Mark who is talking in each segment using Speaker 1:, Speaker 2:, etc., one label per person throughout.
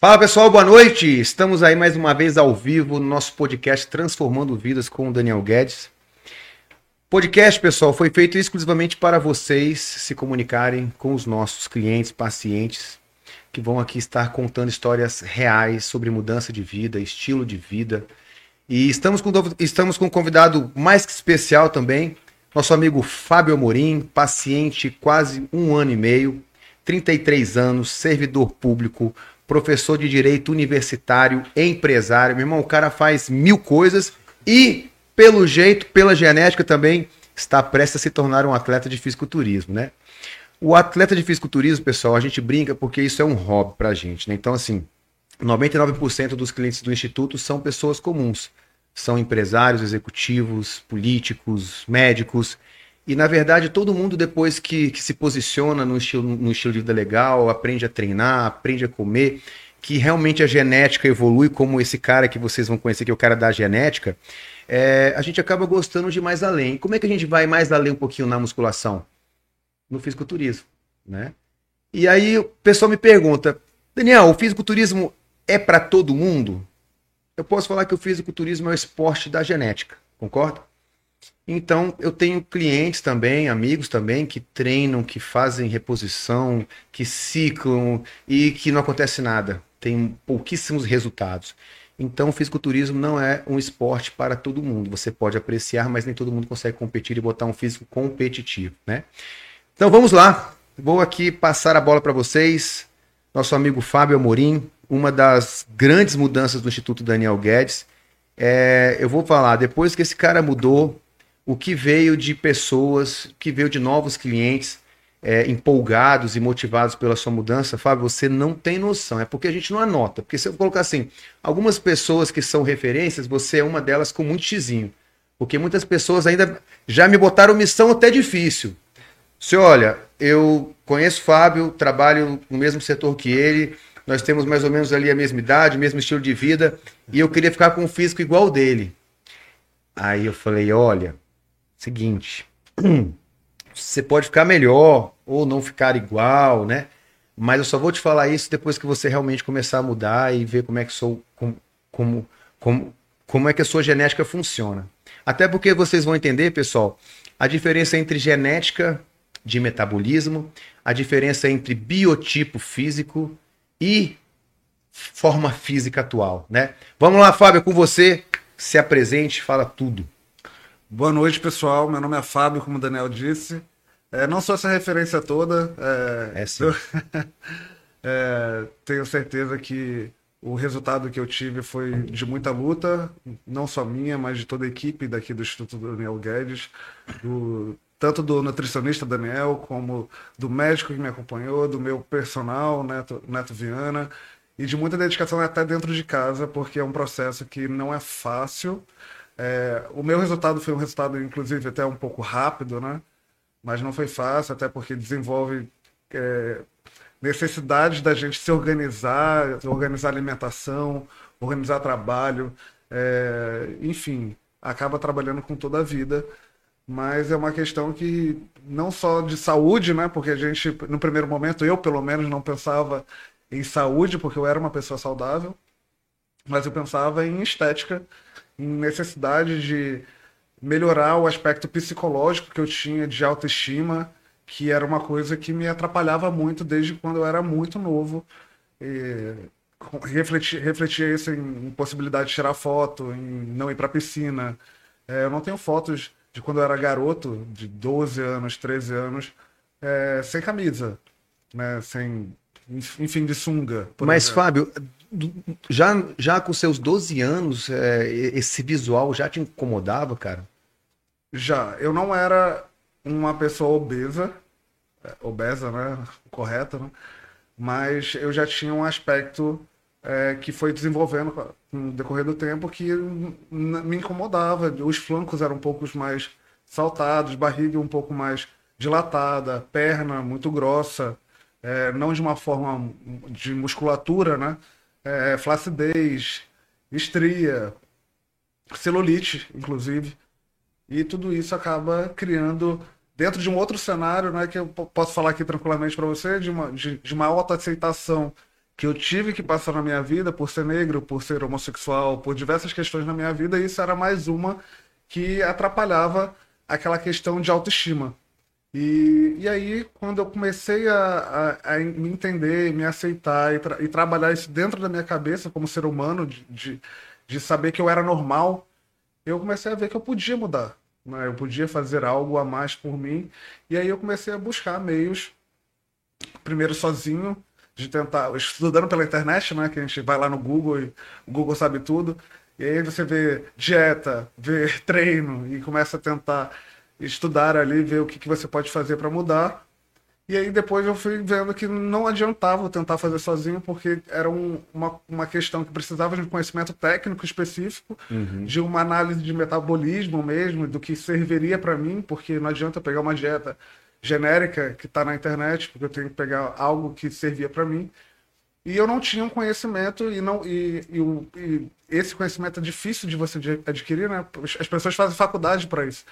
Speaker 1: Fala pessoal, boa noite. Estamos aí mais uma vez ao vivo no nosso podcast Transformando Vidas com o Daniel Guedes. Podcast, pessoal, foi feito exclusivamente para vocês se comunicarem com os nossos clientes, pacientes, que vão aqui estar contando histórias reais sobre mudança de vida, estilo de vida. E estamos com, estamos com um convidado mais que especial também, nosso amigo Fábio Amorim, paciente quase um ano e meio, 33 anos, servidor público, professor de direito universitário, empresário. Meu irmão, o cara faz mil coisas e, pelo jeito, pela genética também, está prestes a se tornar um atleta de fisiculturismo, né? O atleta de fisiculturismo, pessoal, a gente brinca porque isso é um hobby pra gente, né? Então, assim, 99% dos clientes do Instituto são pessoas comuns. São empresários, executivos, políticos, médicos. E, na verdade, todo mundo, depois que, que se posiciona no estilo, no estilo de vida legal, aprende a treinar, aprende a comer, que realmente a genética evolui, como esse cara que vocês vão conhecer, que é o cara da genética, é, a gente acaba gostando de mais além. Como é que a gente vai mais além um pouquinho na musculação? No fisiculturismo, né? E aí o pessoal me pergunta, Daniel, o fisiculturismo é para todo mundo? Eu posso falar que o fisiculturismo é o esporte da genética, concorda? Então, eu tenho clientes também, amigos também, que treinam, que fazem reposição, que ciclam e que não acontece nada. Tem pouquíssimos resultados. Então, o fisiculturismo não é um esporte para todo mundo. Você pode apreciar, mas nem todo mundo consegue competir e botar um físico competitivo, né? Então, vamos lá. Vou aqui passar a bola para vocês. Nosso amigo Fábio Amorim, uma das grandes mudanças do Instituto Daniel Guedes. É, eu vou falar, depois que esse cara mudou, o que veio de pessoas, o que veio de novos clientes é, empolgados e motivados pela sua mudança, Fábio, você não tem noção. É porque a gente não anota. Porque se eu colocar assim, algumas pessoas que são referências, você é uma delas com muito xizinho. Porque muitas pessoas ainda já me botaram missão até difícil. Se olha, eu conheço o Fábio, trabalho no mesmo setor que ele, nós temos mais ou menos ali a mesma idade, o mesmo estilo de vida, e eu queria ficar com um físico igual dele. Aí eu falei, olha, seguinte, você pode ficar melhor ou não ficar igual, né? Mas eu só vou te falar isso depois que você realmente começar a mudar e ver como é que sou, como, como, como, como é que a sua genética funciona. Até porque vocês vão entender, pessoal, a diferença entre genética de metabolismo, a diferença entre biotipo físico e forma física atual, né? Vamos lá, Fábio, com você. Se apresente, fala tudo.
Speaker 2: Boa noite, pessoal. Meu nome é Fábio, como o Daniel disse. É, não sou essa referência toda. É,
Speaker 1: é sim.
Speaker 2: é, tenho certeza que o resultado que eu tive foi de muita luta, não só minha, mas de toda a equipe daqui do Instituto Daniel Guedes, do, tanto do nutricionista Daniel, como do médico que me acompanhou, do meu personal, Neto, Neto Viana, e de muita dedicação até dentro de casa, porque é um processo que não é fácil. É, o meu resultado foi um resultado, inclusive, até um pouco rápido, né? Mas não foi fácil, até porque desenvolve é, necessidades da gente se organizar, organizar alimentação, organizar trabalho, é, enfim, acaba trabalhando com toda a vida mas é uma questão que não só de saúde, né? Porque a gente, no primeiro momento, eu pelo menos não pensava em saúde, porque eu era uma pessoa saudável, mas eu pensava em estética, necessidade de melhorar o aspecto psicológico que eu tinha de autoestima, que era uma coisa que me atrapalhava muito desde quando eu era muito novo. E refletia, refletia isso em possibilidade de tirar foto, em não ir para piscina. É, eu não tenho fotos de quando eu era garoto, de 12 anos, 13 anos, é, sem camisa, né? Sem, enfim, de sunga.
Speaker 1: Mas, exemplo. Fábio, já, já com seus 12 anos, é, esse visual já te incomodava, cara?
Speaker 2: Já. Eu não era uma pessoa obesa, é, obesa, né? Correta, né? Mas eu já tinha um aspecto é, que foi desenvolvendo no decorrer do tempo que me incomodava. Os flancos eram um pouco mais saltados, barriga um pouco mais dilatada, perna muito grossa, é, não de uma forma de musculatura, né? É, flacidez, estria, celulite, inclusive. E tudo isso acaba criando, dentro de um outro cenário, né, que eu posso falar aqui tranquilamente para você, de uma, de, de uma autoaceitação que eu tive que passar na minha vida por ser negro, por ser homossexual, por diversas questões na minha vida, e isso era mais uma que atrapalhava aquela questão de autoestima. E, e aí, quando eu comecei a, a, a me entender, me aceitar e, tra e, trabalhar isso dentro da minha cabeça como ser humano, de, de, de, saber que eu era normal, eu comecei a ver que eu podia mudar. Né? Eu podia fazer algo a mais por mim. E aí eu comecei a buscar meios, primeiro sozinho, de tentar, estudando pela internet, né? Que a gente vai lá no Google e o Google sabe tudo. E aí você vê dieta, vê treino e começa a tentar estudar ali, ver o que, que você pode fazer para mudar. E aí depois eu fui vendo que não adiantava tentar fazer sozinho, porque era um, uma, uma questão que precisava de um conhecimento técnico específico, uhum. de uma análise de metabolismo mesmo, do que serviria para mim, porque não adianta pegar uma dieta genérica que está na internet, porque eu tenho que pegar algo que servia para mim. E eu não tinha um conhecimento e não e, e, e, esse conhecimento é difícil de você adquirir, né? As pessoas fazem faculdade para isso.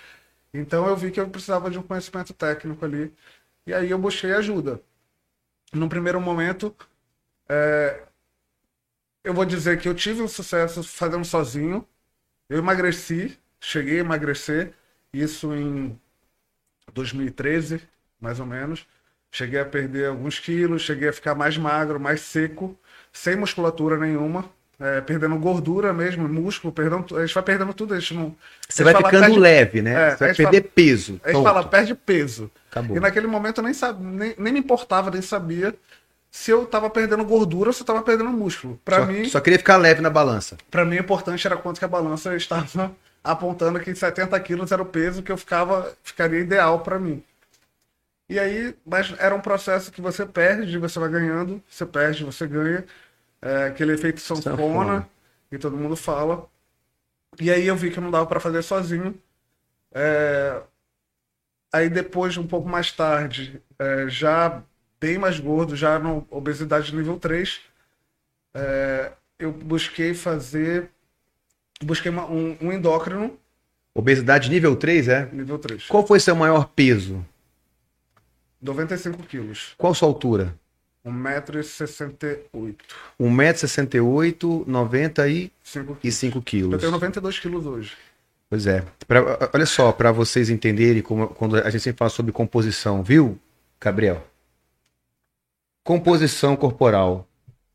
Speaker 2: Então eu vi que eu precisava de um conhecimento técnico ali. E aí eu busquei ajuda. No primeiro momento, é, eu vou dizer que eu tive um sucesso fazendo sozinho. Eu emagreci, cheguei a emagrecer, isso em 2013, mais ou menos. Cheguei a perder alguns quilos, cheguei a ficar mais magro, mais seco, sem musculatura nenhuma é, perdendo gordura mesmo, músculo, perdendo, a gente vai perdendo tudo, a gente não.
Speaker 1: Você vai ficando perde, leve, né? É, Você vai perder
Speaker 2: fala,
Speaker 1: peso.
Speaker 2: A gente fala, perde peso. Acabou. E naquele momento eu nem, sabe, nem, nem me importava, nem sabia se eu tava perdendo gordura ou se eu tava perdendo músculo. Para
Speaker 1: só,
Speaker 2: mim.
Speaker 1: Só queria ficar leve na balança.
Speaker 2: Para mim, o importante era quanto que a balança estava apontando que 70 quilos era o peso que eu ficava, ficaria ideal para mim. E aí, mas era um processo que você perde, você vai ganhando, você perde, você ganha é, aquele efeito sanfona, sanfona, que todo mundo fala. E aí eu vi que não dava para fazer sozinho. É... Aí depois, um pouco mais tarde, é, já bem mais gordo, já no obesidade nível 3, é, eu busquei fazer. Busquei uma, um, um endócrino.
Speaker 1: Obesidade nível 3, é?
Speaker 2: Nível 3.
Speaker 1: Qual foi seu maior peso?
Speaker 2: 95 quilos.
Speaker 1: Qual sua altura?
Speaker 2: 1,68m.
Speaker 1: 1,68m, 95 quilos.
Speaker 2: Eu tenho 92 quilos hoje.
Speaker 1: Pois é. Pra, olha só, para vocês entenderem como, quando a gente sempre fala sobre composição, viu, Gabriel? Composição corporal,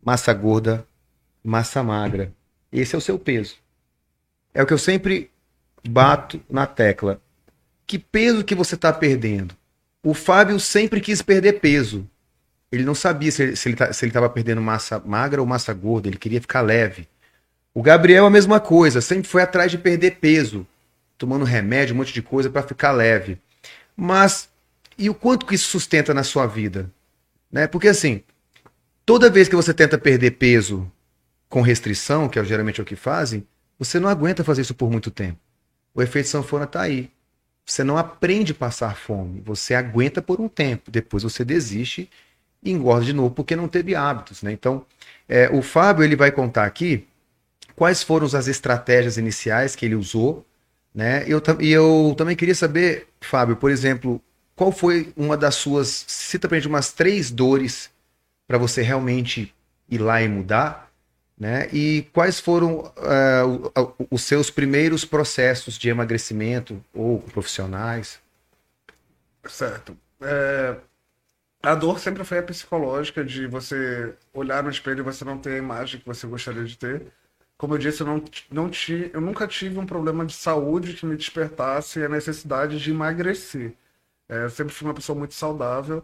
Speaker 1: massa gorda, massa magra. Esse é o seu peso. É o que eu sempre bato na tecla. Que peso que você está perdendo? O Fábio sempre quis perder peso. Ele não sabia se, se ele tá, estava perdendo massa magra ou massa gorda, ele queria ficar leve. O Gabriel, a mesma coisa, sempre foi atrás de perder peso, tomando remédio, um monte de coisa para ficar leve. Mas e o quanto que isso sustenta na sua vida? Né? Porque assim, toda vez que você tenta perder peso com restrição, que é geralmente é o que fazem, você não aguenta fazer isso por muito tempo. O efeito sanfona está aí. Você não aprende a passar fome, você aguenta por um tempo, depois você desiste e engorda de novo porque não teve hábitos, né? Então, é, o Fábio ele vai contar aqui quais foram as estratégias iniciais que ele usou, né? Eu, e eu também queria saber, Fábio, por exemplo, qual foi uma das suas, cita pra gente umas três dores para você realmente ir lá e mudar, né? E quais foram uh, os seus primeiros processos de emagrecimento ou profissionais?
Speaker 2: Certo. É, a dor sempre foi a psicológica de você olhar no espelho e você não ter a imagem que você gostaria de ter. Como eu disse, eu, não, não ti, eu nunca tive um problema de saúde que me despertasse a necessidade de emagrecer. É, eu sempre fui uma pessoa muito saudável.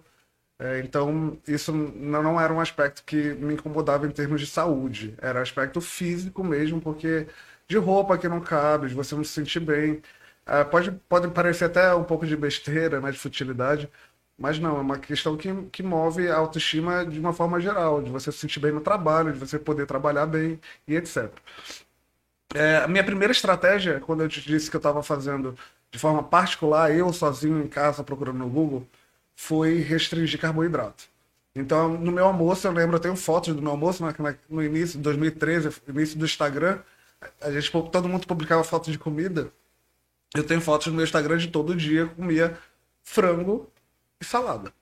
Speaker 2: É, então, isso não, não era um aspecto que me incomodava em termos de saúde. Era aspecto físico mesmo, porque de roupa que não cabe, de você não se sentir bem. É, pode, pode parecer até um pouco de besteira, né, de futilidade, mas não, é uma questão que, que move a autoestima de uma forma geral, de você se sentir bem no trabalho, de você poder trabalhar bem e etc. É, a minha primeira estratégia, quando eu te disse que eu estava fazendo de forma particular, eu sozinho em casa procurando no Google, foi restringir carboidrato. Então, no meu almoço, eu lembro, eu tenho fotos do meu almoço né, no início de 2013, início do Instagram, a gente, todo mundo publicava fotos de comida. Eu tenho fotos no meu Instagram de todo dia, comia frango e salada.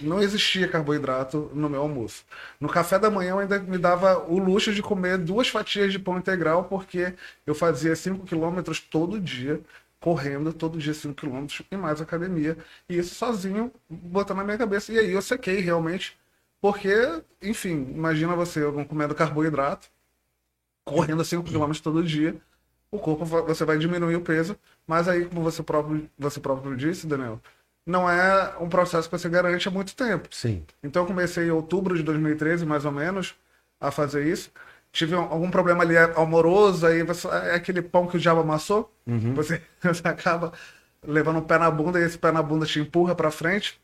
Speaker 2: não existia carboidrato no meu almoço. No café da manhã eu ainda me dava o luxo de comer duas fatias de pão integral, porque eu fazia 5 quilômetros todo dia, correndo todo dia 5 quilômetros e mais academia. E isso sozinho, botando na minha cabeça. E aí eu sequei realmente, porque, enfim, imagina você comendo carboidrato, correndo 5 quilômetros todo dia, o corpo você vai diminuir o peso, mas aí, como você próprio, você próprio disse, Daniel, não é um processo que você garante há muito tempo.
Speaker 1: Sim.
Speaker 2: Então eu comecei em outubro de 2013, mais ou menos, a fazer isso. Tive algum problema ali amoroso, aí você, é aquele pão que o diabo amassou. Uhum. Você, você acaba levando um pé na bunda e esse pé na bunda te empurra para frente.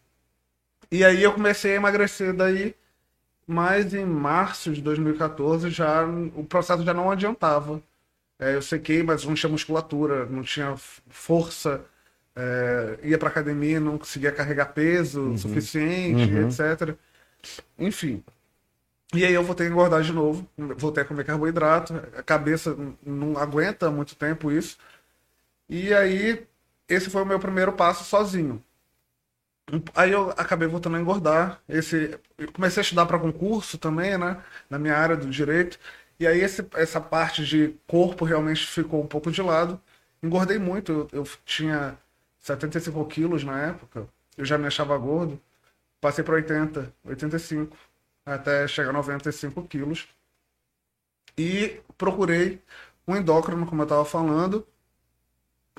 Speaker 2: E aí eu comecei a emagrecer daí, mas em março de 2014 já o processo já não adiantava. É, eu sequei, mas não tinha musculatura, não tinha força é, ia para academia não conseguia carregar peso uhum. suficiente, uhum. etc. Enfim. E aí eu voltei a engordar de novo, voltei a comer carboidrato, a cabeça não aguenta muito tempo isso. E aí esse foi o meu primeiro passo sozinho. Aí eu acabei voltando a engordar. Esse, comecei a estudar para concurso também, né? Na minha área do direito. E aí esse, essa parte de corpo realmente ficou um pouco de lado. Engordei muito. Eu, eu tinha 75 quilos na época, eu já me achava gordo. Passei para 80, 85, até chegar a 95 quilos. E procurei um endócrino, como eu estava falando.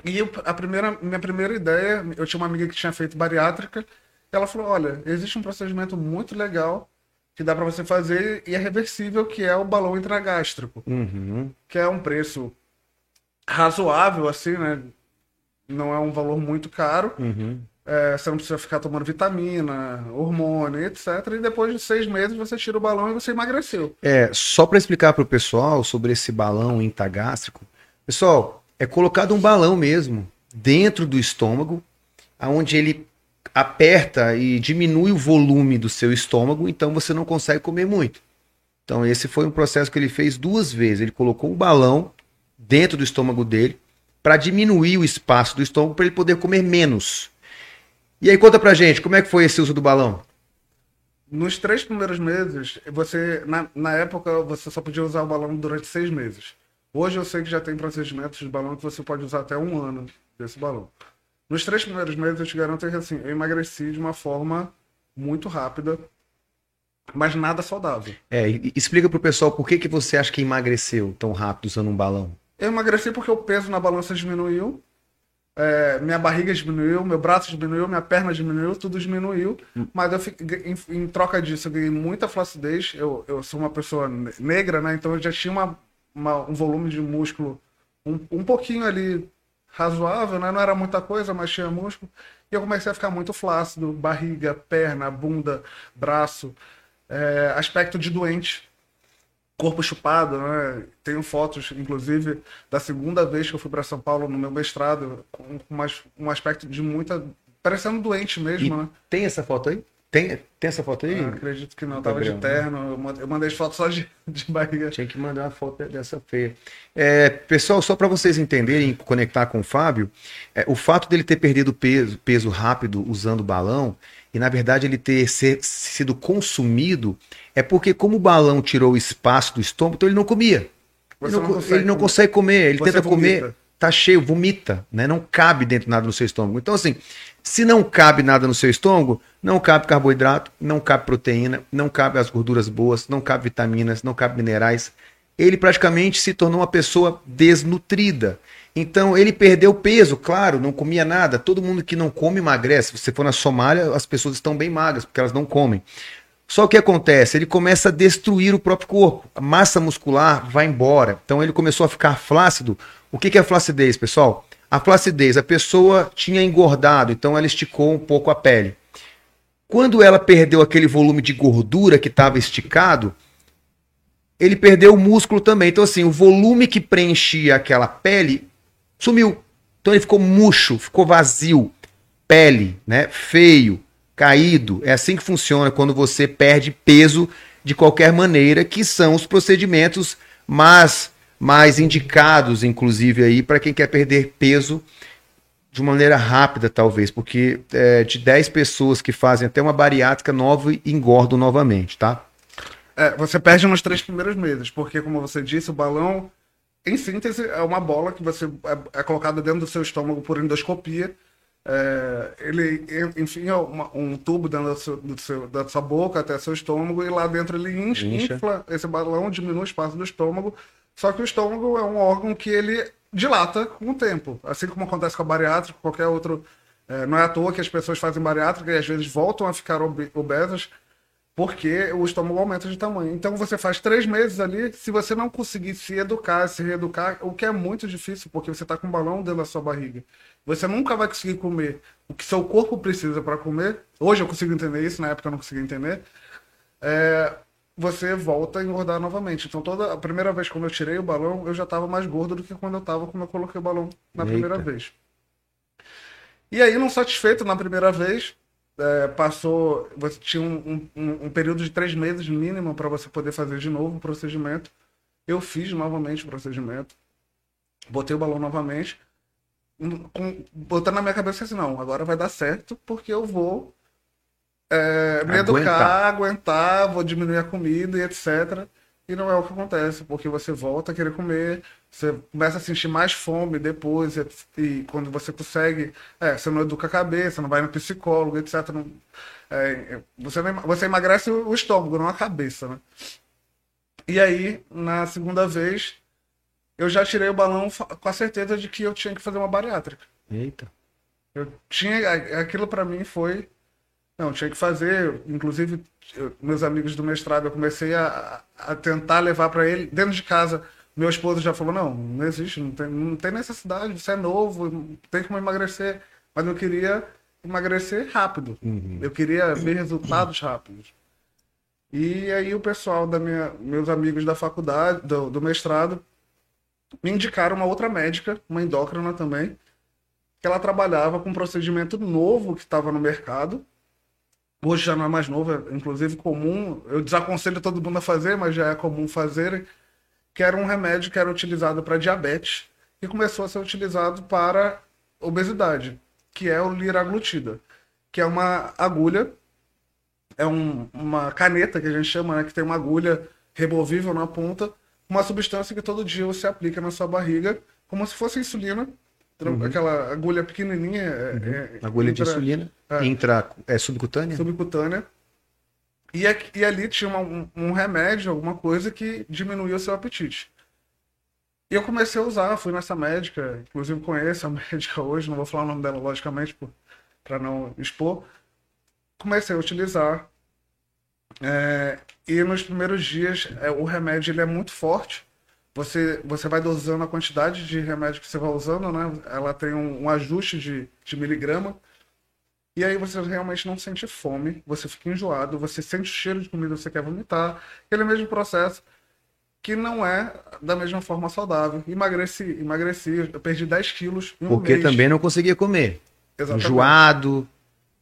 Speaker 2: E a primeira, minha primeira ideia, eu tinha uma amiga que tinha feito bariátrica. Ela falou: Olha, existe um procedimento muito legal que dá para você fazer e é reversível, que é o balão intragástrico. Uhum. Que é um preço razoável, assim, né? Não é um valor muito caro. Uhum. É, você não precisa ficar tomando vitamina, hormônio, etc. E depois de seis meses você tira o balão e você emagreceu.
Speaker 1: É, só para explicar para o pessoal sobre esse balão intragástrico. Pessoal, é colocado um balão mesmo dentro do estômago, aonde ele aperta e diminui o volume do seu estômago, então você não consegue comer muito. Então esse foi um processo que ele fez duas vezes. Ele colocou um balão dentro do estômago dele, para diminuir o espaço do estômago para ele poder comer menos. E aí conta pra gente, como é que foi esse uso do balão?
Speaker 2: Nos três primeiros meses, você na, na época você só podia usar o balão durante seis meses. Hoje eu sei que já tem procedimentos de balão que você pode usar até um ano desse balão. Nos três primeiros meses eu te garanto que assim, eu emagreci de uma forma muito rápida, mas nada saudável.
Speaker 1: É, explica pro pessoal por que, que você acha que emagreceu tão rápido usando um balão.
Speaker 2: Eu emagreci porque o peso na balança diminuiu, é, minha barriga diminuiu, meu braço diminuiu, minha perna diminuiu, tudo diminuiu. Hum. Mas eu em, em, troca disso, eu ganhei muita flacidez. Eu, eu sou uma pessoa negra, né? Então eu já tinha uma, uma, um volume de músculo um, um pouquinho ali razoável, né? Não era muita coisa, mas tinha músculo. E eu comecei a ficar muito flácido, barriga, perna, bunda, braço, é, aspecto de doente corpo chupado, né? Tenho fotos, inclusive, da segunda vez que eu fui para São Paulo no meu mestrado, com um aspecto de muita. parecendo doente mesmo, e né?
Speaker 1: Tem essa foto aí? Tem, tem essa foto aí?
Speaker 2: Ah, acredito que não, tava de terno. Eu mandei as fotos só de, de barriga.
Speaker 1: Tinha que mandar uma foto dessa feia. É, pessoal, só para vocês entenderem, conectar com o Fábio, é, o fato dele ter perdido peso, peso rápido usando o balão, e na verdade ele ter ser, sido consumido, é porque como o balão tirou o espaço do estômago, então ele não comia. Ele não, não, ele não, consegue comer, ele tenta vomita. comer, tá cheio, vomita, né? Não cabe dentro nada no seu estômago. Então, assim, se não cabe nada no seu estômago, não cabe carboidrato, não cabe proteína, não cabe as gorduras boas, não cabe vitaminas, não cabe minerais. Ele praticamente se tornou uma pessoa desnutrida. Então ele perdeu peso, claro, não comia nada. Todo mundo que não come emagrece. Se você for na Somália, as pessoas estão bem magras porque elas não comem. Só o que acontece? Ele começa a destruir o próprio corpo. A massa muscular vai embora. Então ele começou a ficar flácido. O que é flacidez, pessoal? A flacidez, a pessoa tinha engordado, então ela esticou um pouco a pele. Quando ela perdeu aquele volume de gordura que estava esticado, ele perdeu o músculo também. Então, assim, o volume que preenchia aquela pele sumiu. Então ele ficou murcho, ficou vazio, pele, né? Feio, caído. É assim que funciona quando você perde peso de qualquer maneira, que são os procedimentos mais mais indicados, inclusive, aí, para quem quer perder peso de uma maneira rápida, talvez, porque é, de 10 pessoas que fazem até uma bariátrica nova e engordam novamente, tá?
Speaker 2: É, você perde nos três primeiros meses, porque, como você disse, o balão, em síntese, é uma bola que você é, é colocada dentro do seu estômago por endoscopia. É, ele, enfim, é uma, um tubo dentro, do seu, do seu, da sua boca até seu estômago, e lá dentro ele Incha. infla esse balão, diminui o espaço do estômago. Só que o estômago é um órgão que ele dilata com o tempo. Assim como acontece com a bariátrica, qualquer outro. é, não é à toa que as pessoas fazem bariátrica e às vezes voltam a ficar obe- obesas porque o estômago aumenta de tamanho. Então você faz três meses ali, se você não conseguir se educar, se reeducar, o que é muito difícil, porque você está com um balão dentro da sua barriga. Você nunca vai conseguir comer o que seu corpo precisa para comer. Hoje eu consigo entender isso, na época eu não conseguia entender. É, você volta a engordar novamente. Então toda a primeira vez quando eu tirei o balão, eu já estava mais gordo do que quando eu estava quando eu coloquei o balão na primeira
Speaker 1: Eita.
Speaker 2: vez. E aí, não satisfeito na primeira vez, é, passou. Você tinha um, um- um período de três meses mínimo para você poder fazer de novo o procedimento. Eu fiz novamente o procedimento, botei o balão novamente, com- botando na minha cabeça assim: não, agora vai dar certo, porque eu vou é, me
Speaker 1: Aguentar.
Speaker 2: educar, aguentar, vou diminuir a comida e etc. E não é o que acontece, porque você volta a querer comer, você começa a sentir mais fome depois, e, e quando você consegue, é, você não educa a cabeça, não vai no psicólogo, etc. não- é, você, você emagrece o estômago, não a cabeça, né? E aí, na segunda vez, eu já tirei o balão com a certeza de que eu tinha que fazer uma bariátrica.
Speaker 1: Eita.
Speaker 2: Eu tinha, aquilo pra mim foi, não, tinha que fazer. Inclusive, eu- meus amigos do mestrado, eu comecei a, a tentar levar pra ele dentro de casa. Meu esposo já falou: não, não existe, não tem, não tem necessidade, você é novo, tem como emagrecer. Mas eu queria emagrecer rápido. Eu queria ver resultados rápidos. E aí o pessoal da minha, meus amigos da faculdade, do, do mestrado, me indicaram uma outra médica, uma endócrina também, que ela trabalhava com um procedimento novo que estava no mercado. Hoje já não é mais novo, é inclusive comum. Eu desaconselho todo mundo a fazer, mas já é comum fazerem. Que era um remédio que era utilizado para diabetes e começou a ser utilizado para obesidade, que é o liraglutida, que é uma agulha, é um- uma caneta que a gente chama, né, que tem uma agulha removível na ponta, uma substância que todo dia você aplica na sua barriga, como se fosse insulina, aquela agulha pequenininha, é- é-
Speaker 1: Agulha de
Speaker 2: intra-
Speaker 1: insulina.
Speaker 2: é.
Speaker 1: Intra, é subcutânea?
Speaker 2: subcutânea. E, aqui- e ali tinha uma- um, um remédio, alguma coisa que diminuía o seu apetite. E eu comecei a usar, fui nessa médica, inclusive conheço a médica hoje, não vou falar o nome dela, logicamente, para não expor. Comecei a utilizar. é, e nos primeiros dias, é, o remédio ele é muito forte. Você, você vai dosando a quantidade de remédio que você vai usando, né? Ela tem um, um ajuste de, de miligrama. E aí você realmente não sente fome, você fica enjoado, você sente o cheiro de comida, você quer vomitar. Aquele mesmo processo que não é da mesma forma saudável. Emagreci, emagreci, eu perdi 10 quilos em um
Speaker 1: Porque
Speaker 2: mês.
Speaker 1: também não conseguia comer.
Speaker 2: Exatamente.
Speaker 1: Enjoado,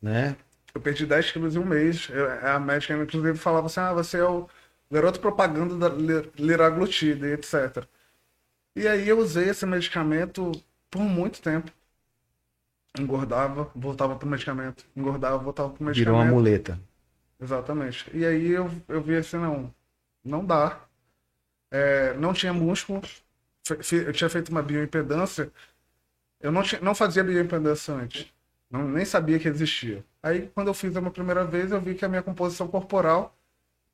Speaker 1: né?
Speaker 2: Eu perdi 10 quilos em um mês. Eu- a médica, inclusive, falava assim: ah, você é o garoto propaganda da li- liraglutida e etc. E aí eu usei esse medicamento por muito tempo. Engordava, voltava pro medicamento. Engordava, voltava pro medicamento.
Speaker 1: Virou uma muleta.
Speaker 2: Exatamente. E aí eu, eu vi assim, não, não dá. É, não tinha músculo. Eu tinha feito uma bioimpedância. Eu não, tinha, não fazia bioimpedância antes. Não, nem sabia que existia. Aí, quando eu fiz a minha primeira vez, eu vi que a minha composição corporal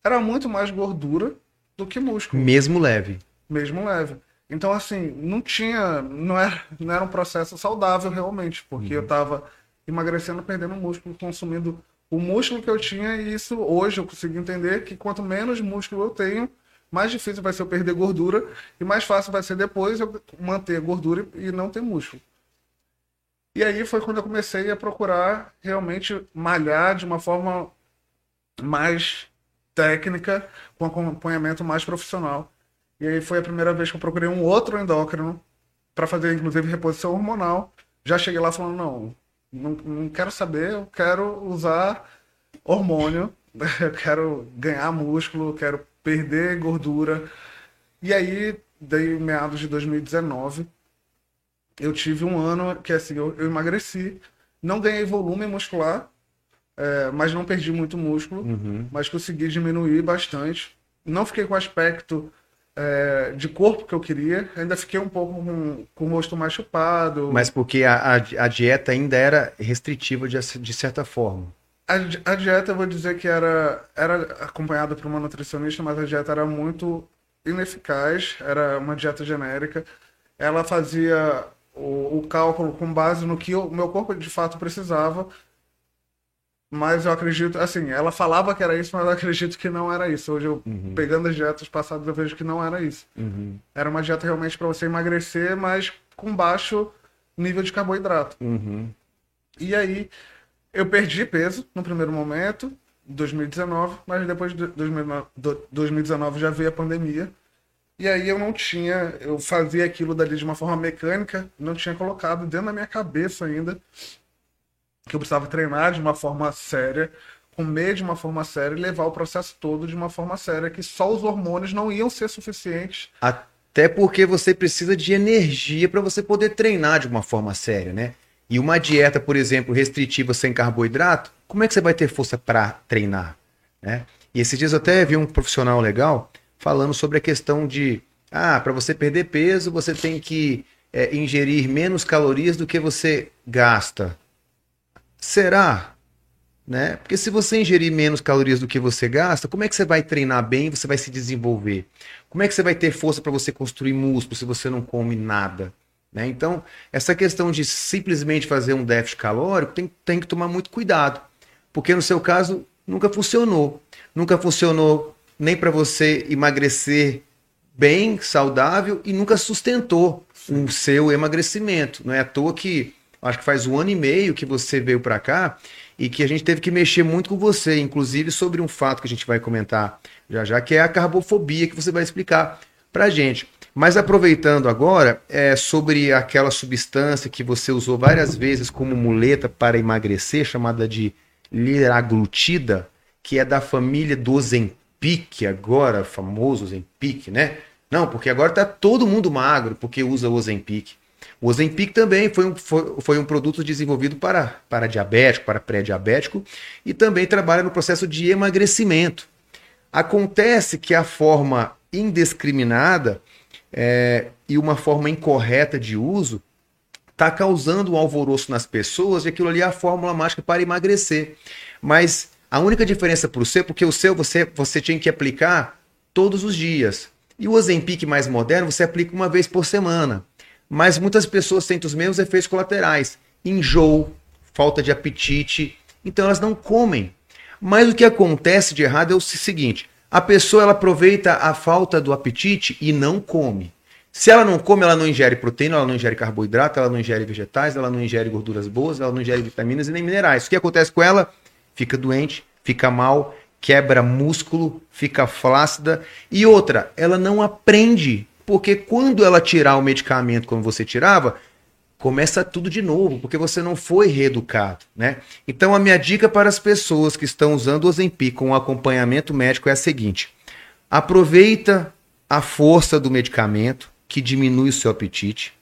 Speaker 2: era muito mais gordura do que músculo
Speaker 1: Mesmo leve.
Speaker 2: mesmo leve. Então, assim, não tinha. Não era, não era um processo saudável realmente, porque eu tava emagrecendo, perdendo músculo, consumindo o músculo que eu tinha, e isso hoje eu consigo entender que quanto menos músculo eu tenho, mais difícil vai ser eu perder gordura, e mais fácil vai ser depois eu manter a gordura e não ter músculo. E aí foi quando eu comecei a procurar realmente malhar de uma forma mais técnica, com acompanhamento mais profissional. E aí foi a primeira vez que eu procurei um outro endócrino para fazer, inclusive, reposição hormonal. Já cheguei lá falando, não, não, não quero saber, eu quero usar hormônio, eu quero ganhar músculo, eu quero perder gordura. E aí, daí meados de 2019, eu tive um ano que assim, eu, eu emagreci, não ganhei volume muscular, é, mas não perdi muito músculo,
Speaker 1: Uhum.
Speaker 2: mas consegui diminuir bastante. Não fiquei com o aspecto é, de corpo que eu queria, ainda fiquei um pouco com, com o rosto mais chupado.
Speaker 1: Mas porque a, a, a dieta ainda era restritiva de, de certa forma.
Speaker 2: A, a dieta, eu vou dizer que era, era acompanhada por uma nutricionista, mas a dieta era muito ineficaz, era uma dieta genérica. Ela fazia o, o cálculo com base no que o meu corpo de fato precisava, mas eu acredito, assim, ela falava que era isso, mas eu acredito que não era isso. Hoje, eu, pegando as dietas passadas, eu vejo que não era isso.
Speaker 1: Uhum.
Speaker 2: Era uma dieta realmente para você emagrecer, mas com baixo nível de carboidrato.
Speaker 1: Uhum.
Speaker 2: E aí, eu perdi peso no primeiro momento, 2019, mas depois de 2019 do- 2019 já veio a pandemia. E aí eu não tinha, eu fazia aquilo dali de uma forma mecânica, não tinha colocado dentro da minha cabeça ainda que eu precisava treinar de uma forma séria, comer de uma forma séria e levar o processo todo de uma forma séria, que só os hormônios não iam ser suficientes.
Speaker 1: Até porque você precisa de energia para você poder treinar de uma forma séria, né? E uma dieta, por exemplo, restritiva sem carboidrato, como é que você vai ter força para treinar? Né? E esses dias eu até vi um profissional legal falando sobre a questão de ah, para você perder peso, você tem que é, ingerir menos calorias do que você gasta. Será? Né? Porque se você ingerir menos calorias do que você gasta, como é que você vai treinar bem? Você vai se desenvolver? Como é que você vai ter força para você construir músculo se você não come nada? Né? Então, essa questão de simplesmente fazer um déficit calórico tem, tem que tomar muito cuidado, porque no seu caso nunca funcionou. Nunca funcionou nem para você emagrecer bem, saudável e nunca sustentou o seu emagrecimento. Não é à toa que acho que faz um ano e meio que você veio para cá e que a gente teve que mexer muito com você, inclusive sobre um fato que a gente vai comentar já já, que é a carbofobia que você vai explicar para gente. Mas aproveitando agora, é sobre aquela substância que você usou várias vezes como muleta para emagrecer, chamada de liraglutida, que é da família do Ozempic, agora famoso Ozempic, né? Não, porque agora tá todo mundo magro porque usa o Ozempic. O Ozempic também foi um, foi, foi um produto desenvolvido para, para diabético, para pré-diabético e também trabalha no processo de emagrecimento. Acontece que a forma indiscriminada é, e uma forma incorreta de uso está causando um alvoroço nas pessoas e aquilo ali é a fórmula mágica para emagrecer. Mas a única diferença para o seu, porque o seu você, você tinha que aplicar todos os dias. E o Ozempic mais moderno você aplica uma vez por semana. Mas muitas pessoas sentem os mesmos efeitos colaterais. Enjoo, falta de apetite. Então elas não comem. Mas o que acontece de errado é o seguinte: a pessoa ela aproveita a falta do apetite e não come. Se ela não come, ela não ingere proteína, ela não ingere carboidrato, ela não ingere vegetais, ela não ingere gorduras boas, ela não ingere vitaminas e nem minerais. O que acontece com ela? Fica doente, fica mal, quebra músculo, fica flácida. E outra, ela não aprende, porque quando ela tirar o medicamento como você tirava, começa tudo de novo, porque você não foi reeducado, né? Então a minha dica para as pessoas que estão usando o Ozempic com acompanhamento médico é a seguinte: aproveita a força do medicamento que diminui o seu apetite,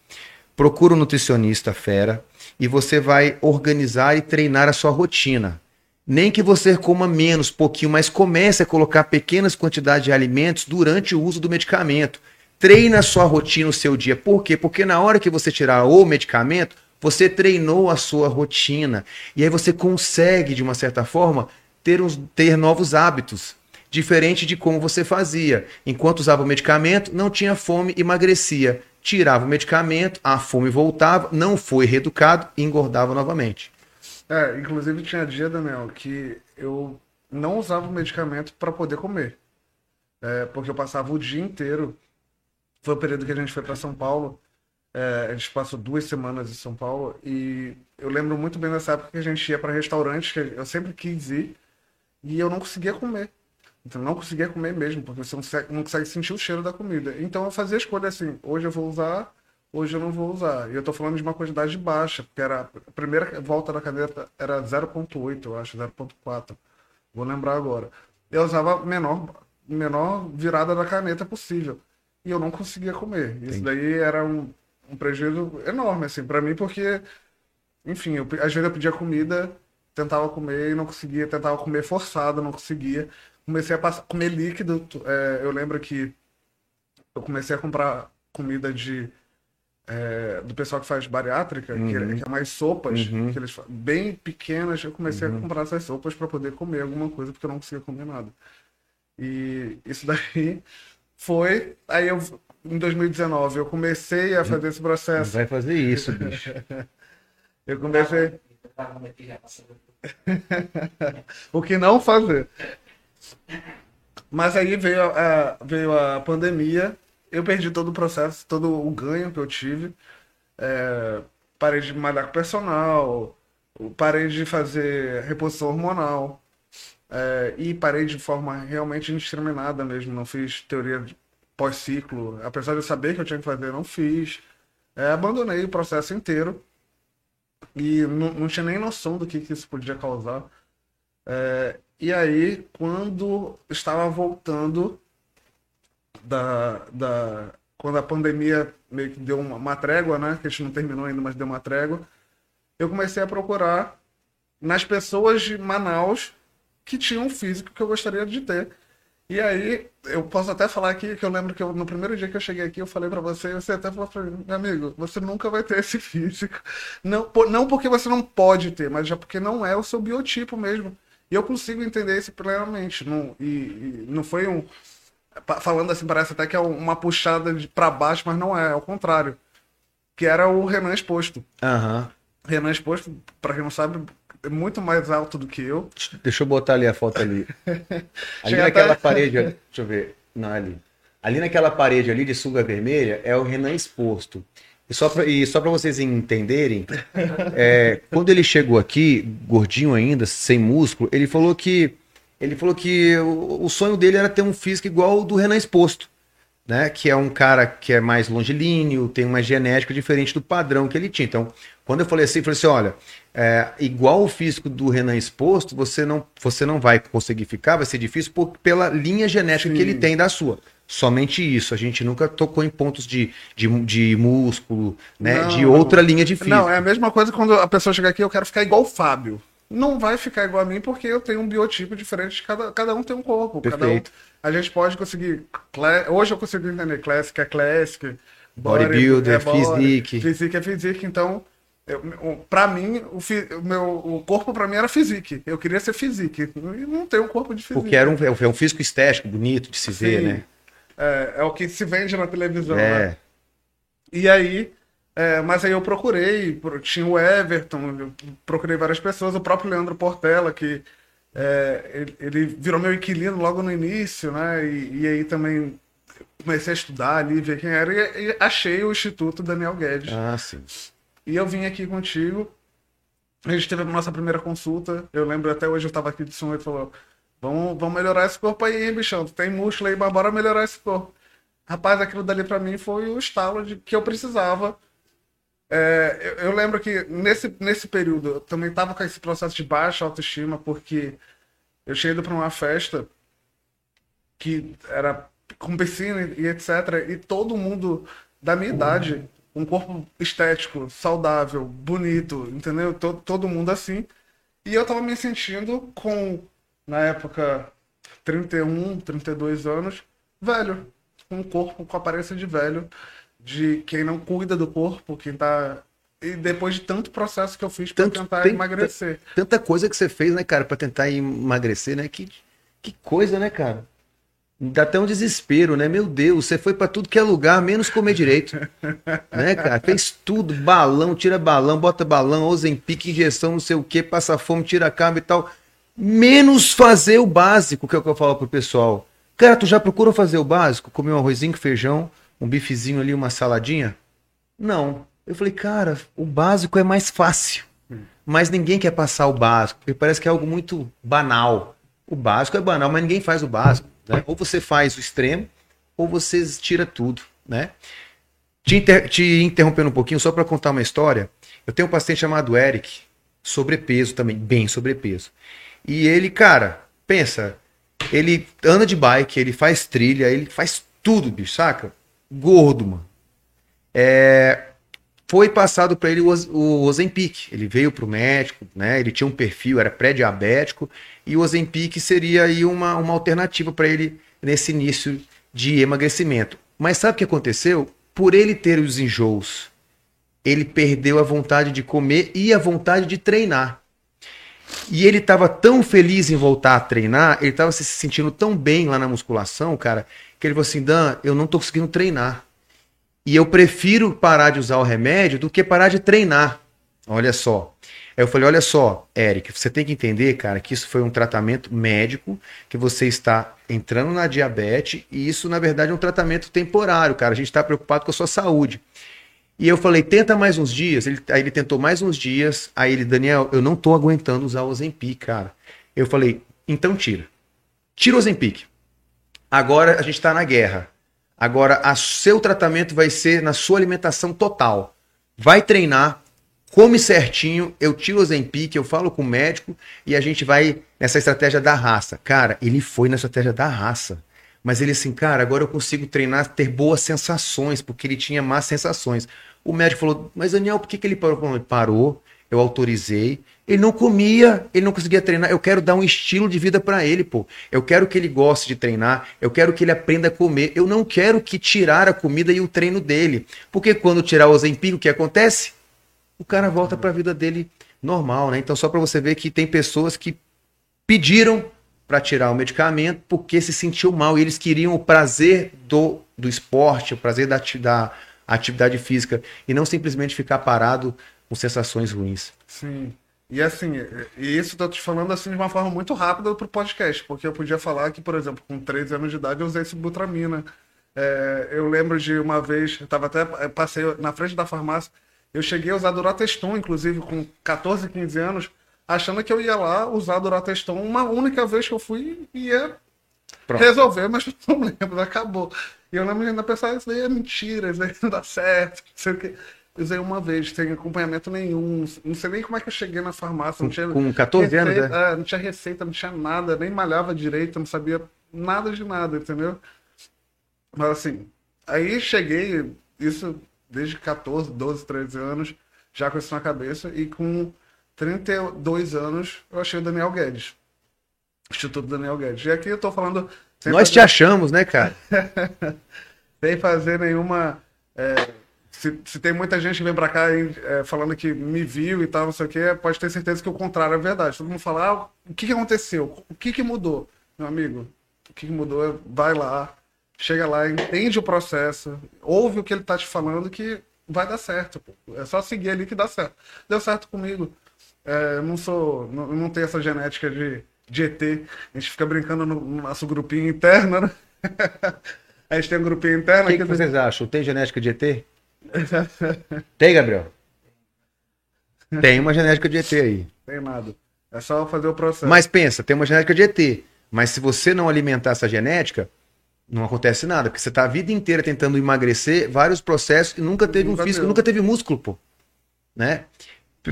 Speaker 1: procura um nutricionista fera e você vai organizar e treinar a sua rotina. Nem que você coma menos, pouquinho, mas comece a colocar pequenas quantidades de alimentos durante o uso do medicamento. Treina sua rotina, o seu dia. Por quê? Porque na hora que você tirar o medicamento, você treinou a sua rotina. E aí você consegue, de uma certa forma, ter, uns, ter novos hábitos. Diferente de como você fazia. Enquanto usava o medicamento, não tinha fome, emagrecia. Tirava o medicamento, a fome voltava, não foi reeducado e engordava novamente.
Speaker 2: É, inclusive tinha dia, Daniel, que eu não usava o medicamento para poder comer. É, porque eu passava o dia inteiro. Foi o período que a gente foi para São Paulo. É, a gente passou duas semanas em São Paulo. E eu lembro muito bem dessa época que a gente ia para restaurantes que eu sempre quis ir. E eu não conseguia comer. Então não conseguia comer mesmo, porque você não consegue, não consegue sentir o cheiro da comida. Então eu fazia a escolha assim: hoje eu vou usar, hoje eu não vou usar. E eu tô falando de uma quantidade baixa, porque era a primeira volta da caneta era 0.8, eu acho, 0.4. Vou lembrar agora. Eu usava menor menor virada da caneta possível. E eu não conseguia comer. Isso
Speaker 1: Entendi.
Speaker 2: daí era um um prejuízo enorme, assim, para mim, porque, enfim, eu, às vezes eu pedia comida, tentava comer e não conseguia, tentava comer forçado, não conseguia. Comecei a passar, comer líquido, é, eu lembro que eu comecei a comprar comida de é, do pessoal que faz bariátrica, uhum. que, é, que, é mais sopas, uhum. que eles bem pequenas, eu comecei uhum. a comprar essas sopas para poder comer alguma coisa, porque eu não conseguia comer nada. E isso daí foi. Aí eu, em 2019, eu comecei a fazer esse processo.
Speaker 1: Não vai fazer isso, bicho.
Speaker 2: eu comecei. o que não fazer. Mas aí veio a, veio a pandemia eu perdi todo o processo, todo o ganho que eu tive. É, parei de malhar com personal, parei de fazer reposição hormonal. É, e parei de forma realmente indiscriminada mesmo. Não fiz teoria pós-ciclo. Apesar de eu saber que eu tinha que fazer, não fiz. É, abandonei o processo inteiro. E não, tinha nem noção do que, que isso podia causar. É, e aí, quando estava voltando da, da quando a pandemia meio que deu uma, uma, trégua, né? Que a gente não terminou ainda, mas deu uma trégua. Eu comecei a procurar nas pessoas de Manaus que tinham um físico que eu gostaria de ter. E aí, eu posso até falar aqui que eu lembro que eu, no primeiro dia que eu cheguei aqui, eu falei para você, você até falou pra mim, meu amigo, você nunca vai ter esse físico. Não, por, não porque você não pode ter, mas já porque não é o seu biotipo mesmo. E eu consigo entender isso plenamente. Não, e, e não foi um, falando assim, parece até que é uma puxada de para baixo, mas não é, é o contrário. Que era o Renan Exposto. Uhum. Renan Exposto, para quem não sabe, é muito mais alto do que eu.
Speaker 1: Deixa eu botar ali a foto ali. ali naquela até... parede, deixa eu ver. Não, ali. Ali naquela parede ali de sunga vermelha é o Renan Exposto. E só para e só para vocês entenderem, é, quando ele chegou aqui, gordinho ainda, sem músculo, ele falou que ele falou que o, o sonho dele era ter um físico igual ao do Renan Exposto, né? Que é um cara que é mais longilíneo, tem uma genética diferente do padrão que ele tinha. Então, quando eu falei assim, eu falei assim, olha, é, igual o físico do Renan Exposto, você não, você não vai conseguir ficar, vai ser difícil por, pela linha genética Sim. que ele tem da sua. Somente isso. A gente nunca tocou em pontos de, de, de músculo, né? Não, de outra linha de físico.
Speaker 2: Não, é a mesma coisa quando a pessoa chega aqui, eu quero ficar igual o Fábio não vai ficar igual a mim porque eu tenho um biotipo diferente. Cada, cada um tem um corpo.
Speaker 1: Perfeito.
Speaker 2: Um, a gente pode conseguir. Hoje eu consigo entender Classic é Classic.
Speaker 1: Bodybuilder, body, é Physique.
Speaker 2: Physique é Physique. Então, para mim, o, fi, o, meu, o corpo para mim era Physique. Eu queria ser Physique. E não tenho um corpo de Physique.
Speaker 1: Porque era um, é um físico estético, bonito de se Sim. ver, né?
Speaker 2: É, é, o que se vende na televisão. É. Né? E aí é, mas aí eu procurei, tinha o Everton, procurei várias pessoas, o próprio Leandro Portela, que é, ele, ele, virou meu inquilino logo no início, né? E, e, aí também comecei a estudar ali, ver quem era, e, e, achei o Instituto Daniel Guedes.
Speaker 1: Ah, sim.
Speaker 2: E eu vim aqui contigo, a gente teve a nossa primeira consulta, eu lembro até hoje eu estava aqui de som e falou, vamos, vamos melhorar esse corpo aí, hein, bichão, tu tem músculo aí, mas bora melhorar esse corpo. Rapaz, aquilo dali para mim foi o estalo de que eu precisava é, eu, eu, lembro que nesse, nesse período eu também estava com esse processo de baixa autoestima, porque eu tinha ido para uma festa que era com piscina e etc. E todo mundo da minha idade, um corpo estético, saudável, bonito, entendeu? Todo, todo mundo assim. E eu tava me sentindo com, na época, 31, 32 anos, velho. Com um corpo com aparência de velho de quem não cuida do corpo, quem tá. E depois de tanto processo que eu fiz para tentar tem, emagrecer.
Speaker 1: Tanta coisa que você fez, né, cara, para tentar emagrecer, né? Que, que coisa, né, cara? Dá até um desespero, né? Meu Deus, você foi para tudo que é lugar, menos comer direito. né, cara? Fez tudo, balão, tira balão, bota balão, pique injeção, não sei o que, passa fome, tira carne e tal. Menos fazer o básico, que é o que eu falo pro pessoal. Cara, tu já procura fazer o básico? Comer um arrozinho com feijão, um bifezinho ali, uma saladinha? Não. Eu falei, cara, o básico é mais fácil. Mas ninguém quer passar o básico, porque parece que é algo muito banal. O básico é banal, mas ninguém faz o básico. Né? Ou você faz o extremo, ou você tira tudo. Né? Te, inter... Te interrompendo um pouquinho, só para contar uma história. Eu tenho um paciente chamado Eric, sobrepeso também, bem sobrepeso. E ele, cara, pensa, ele anda de bike, ele faz trilha, ele faz tudo, bicho, saca? Gordo, mano. É, foi passado para ele o, Ozempic. Ele veio para o médico, né? Ele tinha um perfil, era pré-diabético, e o Ozempic seria aí uma, uma alternativa para ele nesse início de emagrecimento. Mas sabe o que aconteceu? Por ele ter os enjoos, ele perdeu a vontade de comer e a vontade de treinar. E ele estava tão feliz em voltar a treinar, ele estava se sentindo tão bem lá na musculação, cara, que ele falou assim: Dan, eu não estou conseguindo treinar. E eu prefiro parar de usar o remédio do que parar de treinar. Olha só. Aí eu falei: olha só, Eric, você tem que entender, cara, que isso foi um tratamento médico, que você está entrando na diabetes, e isso, na verdade, é um tratamento temporário, cara. A gente está preocupado com a sua saúde. E eu falei, tenta mais uns dias. Ele, aí ele tentou mais uns dias. Aí ele, Daniel, eu não tô aguentando usar o Ozempic, cara. Eu falei, então tira. Tira o Ozempic. Agora a gente tá na guerra. Agora, o seu tratamento vai ser na sua alimentação total. Vai treinar, come certinho, eu tiro o Zempic, eu falo com o médico e a gente vai nessa estratégia da raça. Cara, ele foi na estratégia da raça. Mas ele assim, cara, agora eu consigo treinar, ter boas sensações, porque ele tinha más sensações. O médico falou, mas Daniel, por que, que ele parou? Parou, eu autorizei. Ele não comia, ele não conseguia treinar. Eu quero dar um estilo de vida para ele, pô. Eu quero que ele goste de treinar, eu quero que ele aprenda a comer. Eu não quero que tirar a comida e o treino dele. Porque quando tirar o Ozempic, o que acontece? O cara volta para a vida dele normal, né? Então só para você ver que tem pessoas que pediram para tirar o medicamento porque se sentiu mal e eles queriam o prazer do, do esporte, o prazer da, da atividade física e não simplesmente ficar parado com sensações ruins.
Speaker 2: Sim. E assim, e isso eu tô te falando assim de uma forma muito rápida pro podcast, porque eu podia falar que, por exemplo, com 13 anos de idade eu usei esse Butramina. É, eu lembro de uma vez, eu tava até, passei na frente da farmácia, eu cheguei a usar Durateston, inclusive, com 14, 15 anos, achando que eu ia lá usar Durateston uma única vez que eu fui e ia Pronto. resolver, mas não lembro, acabou. E eu lembro de ainda pensar, isso daí é mentira, isso daí não dá certo, não sei o que. Usei uma vez, sem acompanhamento nenhum. Não sei nem como é que eu cheguei na farmácia. Não tinha
Speaker 1: com 14
Speaker 2: receita,
Speaker 1: anos, né?
Speaker 2: É, não tinha receita, não tinha nada, nem malhava direito, não sabia nada de nada, entendeu? Mas assim, aí cheguei, isso desde 14, 12, 13 anos, já com isso na cabeça, e com 32 anos eu achei o Daniel Guedes. Instituto Daniel Guedes. E aqui eu tô falando.
Speaker 1: Nós fazer... te achamos, né, cara?
Speaker 2: sem fazer nenhuma. É, se, se, tem muita gente que vem pra cá é, falando que me viu e tal, não sei o quê, pode ter certeza que o contrário é verdade. Todo mundo fala, ah, o que, que aconteceu? O que, que mudou? Meu amigo, o que, que mudou é vai lá, chega lá, entende o processo, ouve o que ele tá te falando que vai dar certo. Pô. É só seguir ali que dá certo. Deu certo comigo. É, eu não sou. Não, não tenho essa genética de, de ET. A gente fica brincando no, no nosso grupinho interno, né? a gente tem um grupinho interno.
Speaker 1: O que, que, vocês acham? Tem genética de ET? tem, Gabriel? Tem uma genética de ET aí.
Speaker 2: Tem nada. É só fazer o processo.
Speaker 1: Mas pensa, tem uma genética de ET. Mas se você não alimentar essa genética, não acontece nada. Porque você tá a vida inteira tentando emagrecer, vários processos, e nunca teve nunca um físico, deu. nunca teve músculo, pô. Né?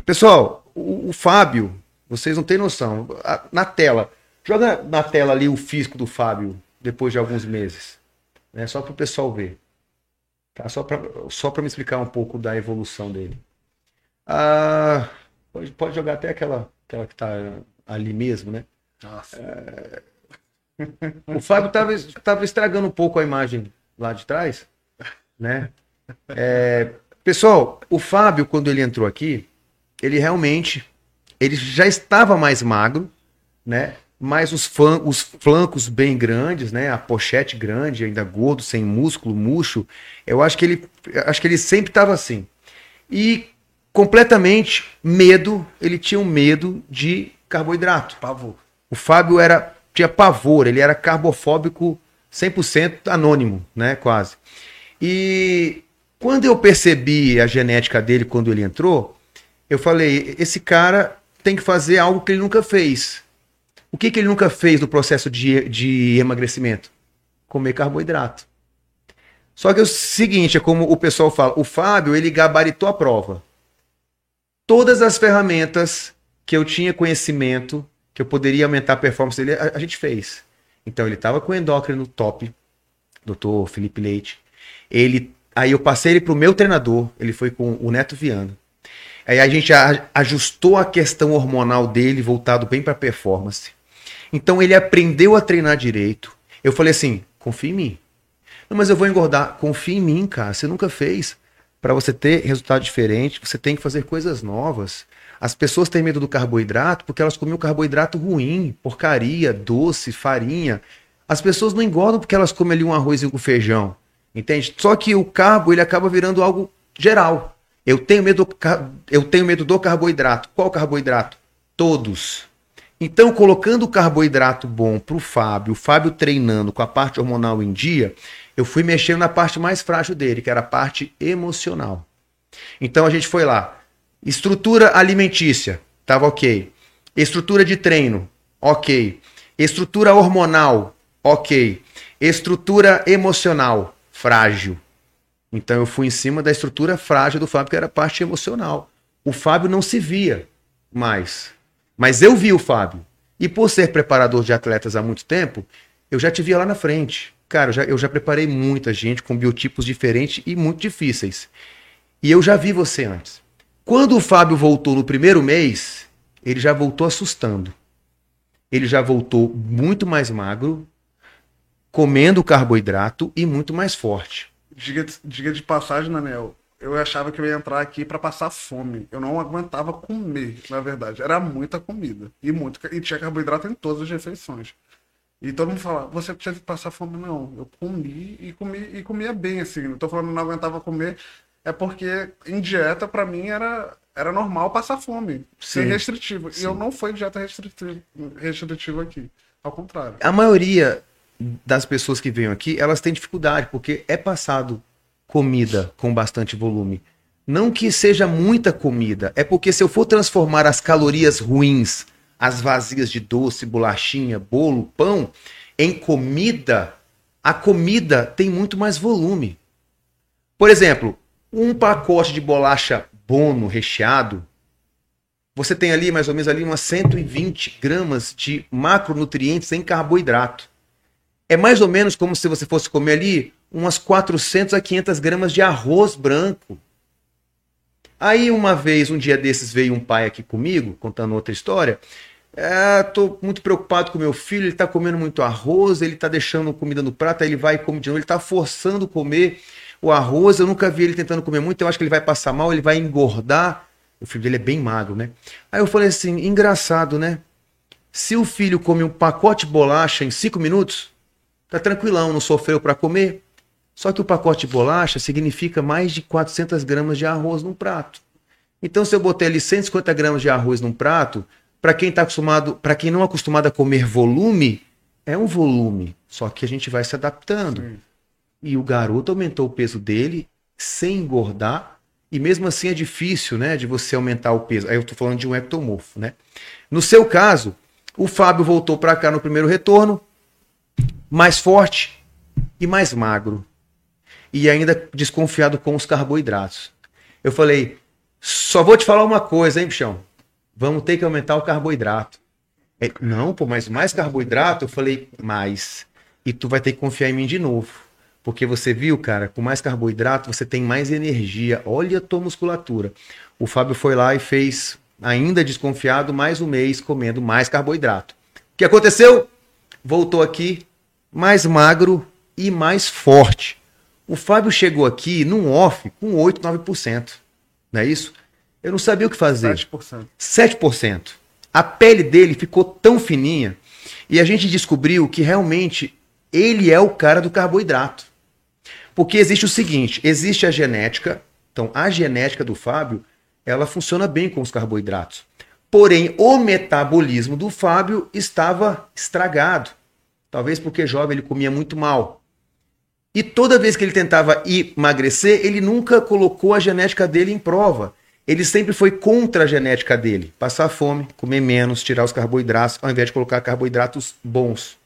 Speaker 1: Pessoal, o, o Fábio, vocês não têm noção. Na tela, joga na tela ali o físico do Fábio depois de alguns meses. Né? Só para o pessoal ver. Tá? Só para só me explicar um pouco da evolução dele. Ah, pode, pode jogar até aquela, aquela que está ali mesmo, né? Nossa. É... O Fábio estava tava estragando um pouco a imagem lá de trás, né? É... Pessoal, o Fábio, quando ele entrou aqui, ele realmente ele já estava mais magro, né? Mas os, flan os flancos bem grandes, né? A pochete grande, ainda gordo, sem músculo, murcho. Eu acho que ele, acho que ele sempre estava assim. E completamente medo, ele tinha um medo de carboidrato.
Speaker 2: Pavor.
Speaker 1: O Fábio era tinha pavor, ele era carbofóbico 100% anônimo, né, quase. E quando eu percebi a genética dele quando ele entrou, eu falei, esse cara tem que fazer algo que ele nunca fez. O que, que ele nunca fez no processo de, de emagrecimento? Comer carboidrato. Só que é o seguinte, é como o pessoal fala, o Fábio, ele gabaritou a prova. Todas as ferramentas que eu tinha conhecimento, que eu poderia aumentar a performance dele, a, a gente fez. Então ele estava com o endócrino top, doutor Felipe Leite. Ele Aí eu passei ele pro meu treinador, ele foi com o Neto Viana. Aí a gente a- ajustou a questão hormonal dele, voltado bem para performance. Então ele aprendeu a treinar direito. Eu falei assim: confia em mim. Não, mas eu vou engordar. Confia em mim, cara. Você nunca fez. Para você ter resultado diferente, você tem que fazer coisas novas. As pessoas têm medo do carboidrato porque elas comiam carboidrato ruim, porcaria, doce, farinha. As pessoas não engordam porque elas comem ali um arroz com feijão. Entende? Só que o carbo ele acaba virando algo geral. Eu tenho medo, eu tenho medo do carboidrato. Qual carboidrato? Todos. Então, colocando o carboidrato bom para o Fábio, o Fábio treinando com a parte hormonal em dia, eu fui mexendo na parte mais frágil dele, que era a parte emocional. Então a gente foi lá. Estrutura alimentícia, tava ok. Estrutura de treino, ok. Estrutura hormonal, ok. Estrutura emocional, frágil. Então eu fui em cima da estrutura frágil do Fábio, que era a parte emocional. O Fábio não se via mais. Mas eu vi o Fábio. E por ser preparador de atletas há muito tempo, eu já te via lá na frente. Cara, eu já, eu já preparei muita gente com biotipos diferentes e muito difíceis. E eu já vi você antes. Quando o Fábio voltou no primeiro mês, ele já voltou assustando. Ele já voltou muito mais magro, comendo carboidrato e muito mais forte.
Speaker 2: Diga, diga de passagem, Daniel. Eu achava que eu ia entrar aqui pra passar fome. Eu não aguentava comer, na verdade. Era muita comida. E, muito, e tinha carboidrato em todas as refeições. E todo mundo fala, você que passar fome. Não, eu comi e comi e comia bem, assim. Não tô falando que não aguentava comer. É porque em dieta, pra mim, era, era normal passar fome. Ser
Speaker 1: Sim.
Speaker 2: restritivo. E
Speaker 1: Sim.
Speaker 2: eu não fui dieta restritiva, restritiva aqui. Ao contrário.
Speaker 1: A maioria das pessoas que vêm aqui, elas têm dificuldade, porque é passado comida com bastante volume. Não que seja muita comida, é porque se eu for transformar as calorias ruins, as vazias de doce, bolachinha, bolo, pão, em comida, a comida tem muito mais volume. Por exemplo, um pacote de bolacha bono recheado, você tem ali mais ou menos ali umas 120 gramas de macronutrientes em carboidrato. É mais ou menos como se você fosse comer ali umas 400 a 500 gramas de arroz branco. Aí uma vez, um dia desses, veio um pai aqui comigo, contando outra história. É, tô muito preocupado com meu filho, ele tá comendo muito arroz, ele tá deixando comida no prato, aí ele vai e come de novo, ele tá forçando comer o arroz, eu nunca vi ele tentando comer muito, eu acho que ele vai passar mal, ele vai engordar. O filho dele é bem magro, né? Aí eu falei assim, engraçado, né? Se o filho come um pacote de bolacha em cinco minutos, tá tranquilão, não sofreu para comer. Só que o pacote de bolacha significa mais de 400 gramas de arroz num prato. Então, se eu botei ali 150 gramas de arroz num prato, para quem tá acostumado, para quem não é acostumado a comer volume, é um volume. Só que a gente vai se adaptando.
Speaker 2: Sim.
Speaker 1: E o garoto aumentou o peso dele sem engordar. E mesmo assim é difícil, né, de você aumentar o peso. Aí eu tô falando de um ectomorfo, né? No seu caso, o Fábio voltou para cá no primeiro retorno, mais forte e mais magro. E ainda desconfiado com os carboidratos. Eu falei, só vou te falar uma coisa, hein, bichão? Vamos ter que aumentar o carboidrato. Ele, não, pô, mas mais carboidrato? Eu falei, mais. E tu vai ter que confiar em mim de novo. Porque você viu, cara, com mais carboidrato você tem mais energia. Olha a tua musculatura. O Fábio foi lá e fez, ainda desconfiado, mais um mês comendo mais carboidrato. O que aconteceu? Voltou aqui mais magro e mais forte. O Fábio chegou aqui num off com 8, 9%. Não é isso? Eu não sabia o que fazer.
Speaker 2: 7%.
Speaker 1: 7%. A pele dele ficou tão fininha e a gente descobriu que realmente ele é o cara do carboidrato. Porque existe o seguinte, existe a genética, então a genética do Fábio, ela funciona bem com os carboidratos. Porém, o metabolismo do Fábio estava estragado. Talvez porque jovem ele comia muito mal. E toda vez que ele tentava emagrecer, ele nunca colocou a genética dele em prova. Ele sempre foi contra a genética dele. Passar fome, comer menos, tirar os carboidratos, ao invés de colocar carboidratos bons.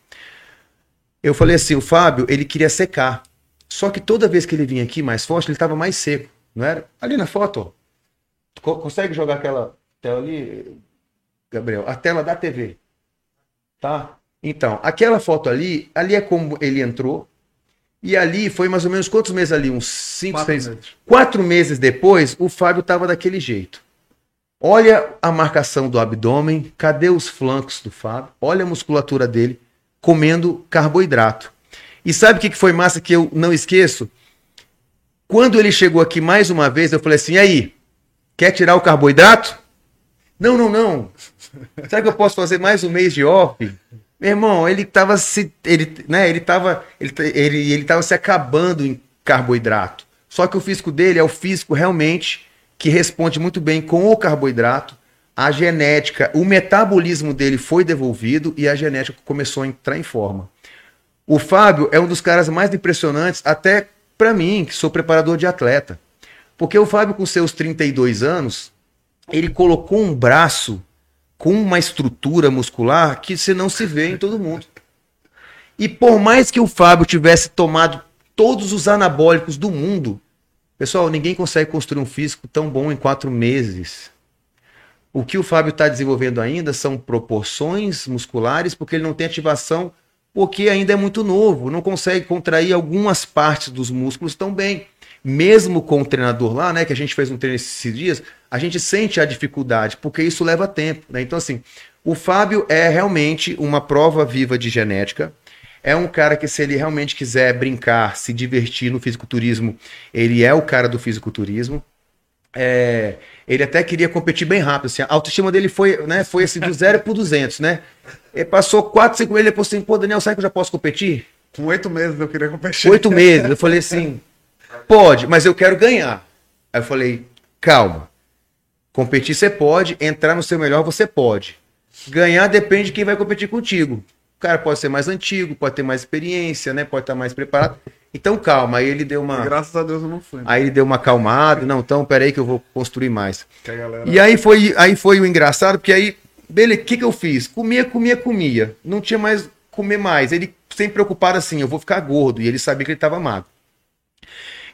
Speaker 1: Eu falei assim, o Fábio, ele queria secar. Só que toda vez que ele vinha aqui mais forte, ele estava mais seco, não era? Ali na foto, ó. Consegue jogar aquela tela ali, Gabriel? A tela da TV. Tá? Então, aquela foto ali, ali é como ele entrou. E ali foi mais ou menos quantos meses ali? Uns cinco,
Speaker 2: Quatro
Speaker 1: seis.
Speaker 2: meses.
Speaker 1: Quatro meses depois, o Fábio tava daquele jeito. Olha a marcação do abdômen, cadê os flancos do Fábio? Olha a musculatura dele comendo carboidrato. E sabe o que que foi massa que eu não esqueço? Quando ele chegou aqui mais uma vez, eu falei assim: "E aí, quer tirar o carboidrato?" Não, não, não. Sabe que eu posso fazer mais um mês de off? Meu irmão, ele tava se ele, né, ele tava ele, ele, ele tava se acabando em carboidrato. Só que o físico dele é o físico realmente que responde muito bem com o carboidrato. A genética, o metabolismo dele foi devolvido e a genética começou a entrar em forma. O Fábio é um dos caras mais impressionantes, até para mim, que sou preparador de atleta. Porque o Fábio, com seus 32 anos, ele colocou um braço com uma estrutura muscular que você não se vê em todo mundo. E por mais que o Fábio tivesse tomado todos os anabólicos do mundo, pessoal, ninguém consegue construir um físico tão bom em quatro meses. O que o Fábio está desenvolvendo ainda são proporções musculares, porque ele não tem ativação, porque ainda é muito novo, não consegue contrair algumas partes dos músculos tão bem. Mesmo com o treinador lá, né, que a gente fez um treino esses dias, a gente sente a dificuldade, porque isso leva tempo. Né? Então, assim, o Fábio é realmente uma prova viva de genética. É um cara que, se ele realmente quiser brincar, se divertir no fisiculturismo, ele é o cara do fisiculturismo. É, ele até queria competir bem rápido. Assim, a autoestima dele foi, né, foi assim, do zero pro 200, né? Ele passou 4, 5 meses, ele falou assim, pô, Daniel, sabe que eu já posso competir?
Speaker 2: Com oito meses eu queria competir.
Speaker 1: Oito meses. Eu falei assim, pode, mas eu quero ganhar. Aí eu falei, calma. Competir você pode, entrar no seu melhor você pode. Ganhar depende de quem vai competir contigo. O cara pode ser mais antigo, pode ter mais experiência, né? Pode estar mais preparado. Então calma, aí ele deu uma.
Speaker 2: Graças a Deus eu não fui. né?
Speaker 1: Aí ele deu uma acalmada. Não, então peraí que eu vou construir mais.
Speaker 2: Galera...
Speaker 1: E aí foi, aí foi o engraçado, porque aí, beleza, o que, que eu fiz? Comia, comia, comia. Não tinha mais comer mais. Ele sempre preocupado assim, eu vou ficar gordo. E ele sabia que ele estava magro.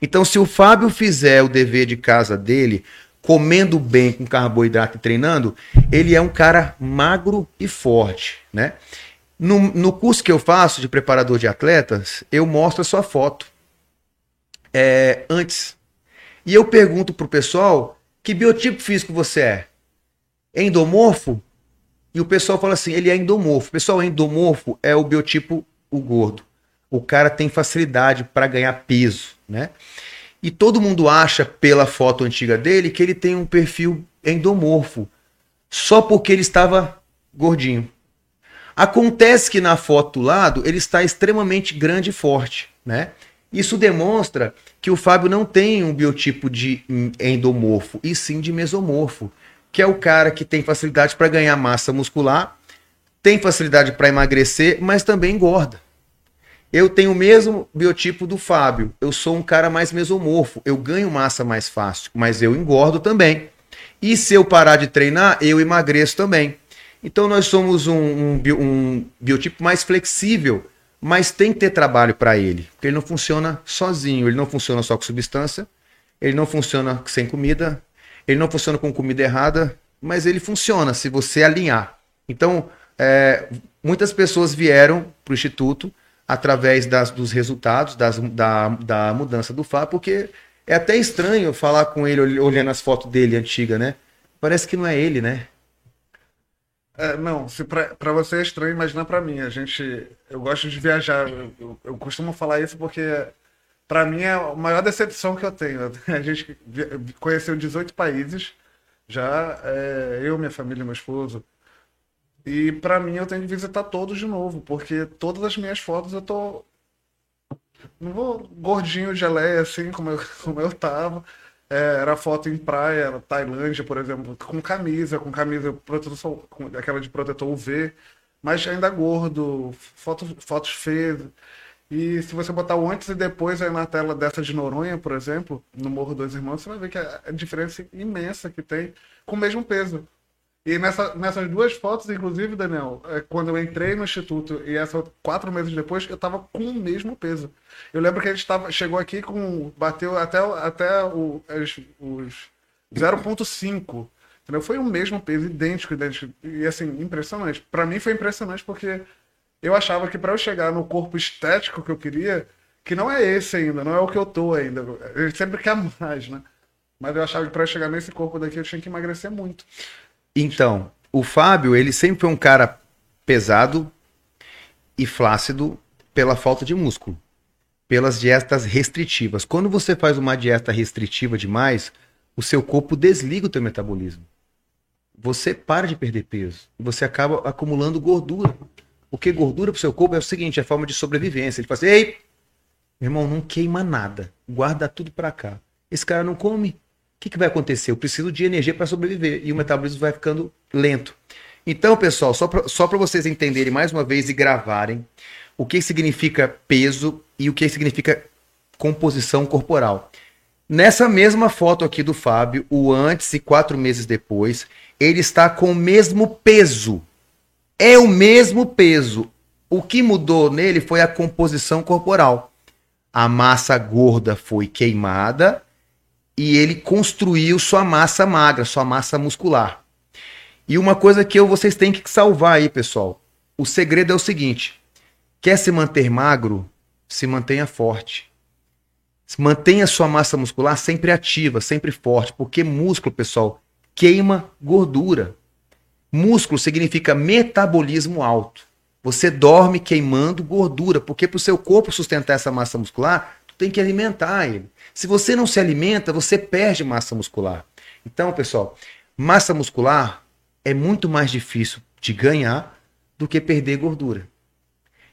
Speaker 1: Então, se o Fábio fizer o dever de casa dele, comendo bem com carboidrato e treinando, ele é um cara magro e forte, né? No, no curso que eu faço de preparador de atletas, eu mostro a sua foto é, antes. E eu pergunto pro pessoal que biotipo físico você é? Endomorfo? E o pessoal fala assim, ele é endomorfo. Pessoal, endomorfo é o biotipo o gordo. O cara tem facilidade para ganhar peso, né? E todo mundo acha pela foto antiga dele que ele tem um perfil endomorfo, só porque ele estava gordinho. Acontece que na foto do lado ele está extremamente grande e forte, né? Isso demonstra que o Fábio não tem um biotipo de endomorfo, e sim de mesomorfo, que é o cara que tem facilidade para ganhar massa muscular, tem facilidade para emagrecer, mas também engorda. Eu tenho o mesmo biotipo do Fábio. Eu sou um cara mais mesomorfo. Eu ganho massa mais fácil, mas eu engordo também. E se eu parar de treinar, eu emagreço também. Então nós somos um, um, um biotipo mais flexível, mas tem que ter trabalho para ele, porque ele não funciona sozinho, ele não funciona só com substância, ele não funciona sem comida, ele não funciona com comida errada, mas ele funciona se você alinhar. Então, é, muitas pessoas vieram para o Instituto através das, dos resultados das, da, da mudança do Fábio, porque é até estranho falar com ele olhando as fotos dele antiga, né? Parece que não é ele, né?
Speaker 2: É, não, se pra você é estranho, imagina pra mim. A gente. Eu gosto de viajar. Eu, eu, costumo falar isso porque pra mim é a maior decepção que eu tenho. A gente conheceu 18 países, já é, eu, minha família, meu esposo. E pra mim eu tenho que visitar todos de novo, porque todas as minhas fotos eu tô. Não vou gordinho de geleia assim como eu, como eu tava. É, era foto em praia, Tailândia, por exemplo, com camisa, com camisa protetor, com aquela de protetor UV, mas ainda gordo, fotos, fotos feias. E se você botar o antes e depois aí na tela dessa de Noronha, por exemplo, no Morro dos Irmãos, você vai ver que a a diferença imensa que tem com o mesmo peso. E nessa, nessas duas fotos, inclusive, Daniel, é, quando eu entrei no instituto e essa quatro meses depois, eu tava com o mesmo peso. Eu lembro que a gente tava, chegou aqui com. bateu até, até o, as- os 0,5. Entendeu? Foi o mesmo peso, idêntico, idêntico. E assim, impressionante. Pra mim foi impressionante porque eu achava que pra eu chegar no corpo estético que eu queria, que não é esse ainda, não é o que eu tô ainda. A gente sempre quer mais, né? Mas eu achava que para chegar nesse corpo daqui eu tinha que emagrecer muito.
Speaker 1: Então, o Fábio, ele sempre foi um cara pesado e flácido pela falta de músculo, pelas dietas restritivas. Quando você faz uma dieta restritiva demais, o seu corpo desliga o teu metabolismo. Você para de perder peso, você acaba acumulando gordura. Porque gordura para o seu corpo é o seguinte, é forma de sobrevivência. Ele fala assim, ei, irmão, não queima nada, guarda tudo para cá. Esse cara não come, que, que vai acontecer? Eu preciso de energia para sobreviver e o metabolismo vai ficando lento. Então, pessoal, só para só vocês entenderem mais uma vez e gravarem o que significa peso e o que significa composição corporal. Nessa mesma foto aqui do Fábio, o antes e quatro meses depois, ele está com o mesmo peso. É o mesmo peso. O que mudou nele foi a composição corporal. A massa gorda foi queimada e ele construiu sua massa magra, sua massa muscular. E uma coisa que eu, vocês têm que salvar aí, pessoal. O segredo é o seguinte: quer se manter magro, se mantenha forte. Mantenha sua massa muscular sempre ativa, sempre forte, porque músculo, pessoal, queima gordura. Músculo significa metabolismo alto. Você dorme queimando gordura, porque para o seu corpo sustentar essa massa muscular, tem que alimentar ele. Se você não se alimenta, você perde massa muscular. Então, pessoal, massa muscular é muito mais difícil de ganhar do que perder gordura.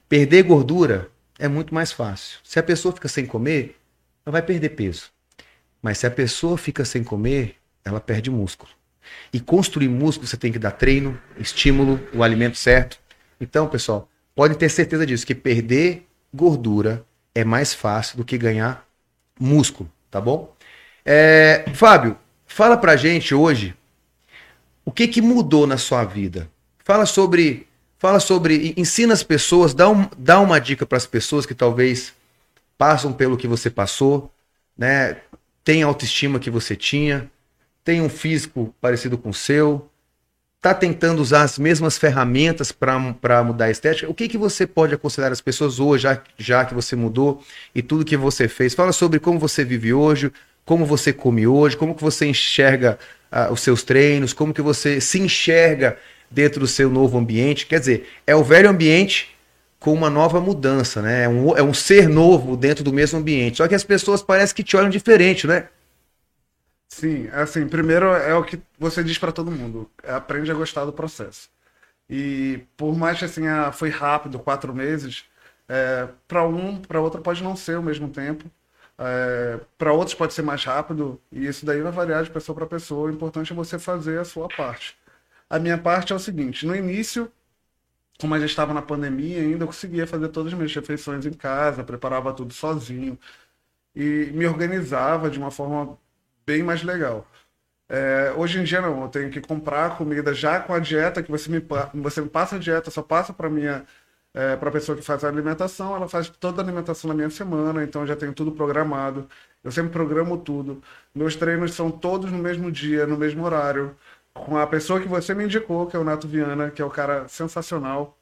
Speaker 1: Perder gordura é muito mais fácil. Se a pessoa fica sem comer, ela vai perder peso. Mas se a pessoa fica sem comer, ela perde músculo. E construir músculo você tem que dar treino, estímulo, o alimento certo. Então, pessoal, podem ter certeza disso, que perder gordura é mais fácil do que ganhar músculo, tá bom? É, Fábio, fala pra gente hoje o que, que mudou na sua vida? Fala sobre, fala sobre, ensina as pessoas, dá, um, dá uma dica para as pessoas que talvez passam pelo que você passou, né? Tem a autoestima que você tinha, tem um físico parecido com o seu, está tentando usar as mesmas ferramentas para mudar a estética, o que, que você pode aconselhar as pessoas hoje, já, já que você mudou e tudo que você fez? Fala sobre como você vive hoje, como você come hoje, como que você enxerga uh, os seus treinos, como que você se enxerga dentro do seu novo ambiente. Quer dizer, é o velho ambiente com uma nova mudança, né? É um, é um ser novo dentro do mesmo ambiente. Só que as pessoas parecem que te olham diferente, né?
Speaker 2: Sim, assim, primeiro é o que você diz para todo mundo, aprende a gostar do processo. E por mais que assim, ah, foi rápido, quatro meses, é, para um, para outro pode não ser ao mesmo tempo. É, para outros pode ser mais rápido, e isso daí vai variar de pessoa para pessoa. O importante é você fazer a sua parte. A minha parte é o seguinte: no início, como a gente estava na pandemia ainda, eu conseguia fazer todas as minhas refeições em casa, preparava tudo sozinho e me organizava de uma forma bem mais legal. É, hoje em dia não, eu tenho que comprar comida já com a dieta que você me, você me passa a dieta, só passa para minha é, para a pessoa que faz a alimentação, ela faz toda a alimentação na minha semana, então já tenho tudo programado. Eu sempre programo tudo. Meus treinos são todos no mesmo dia, no mesmo horário, com a pessoa que você me indicou, que é o Nato Viana, que é o cara sensacional.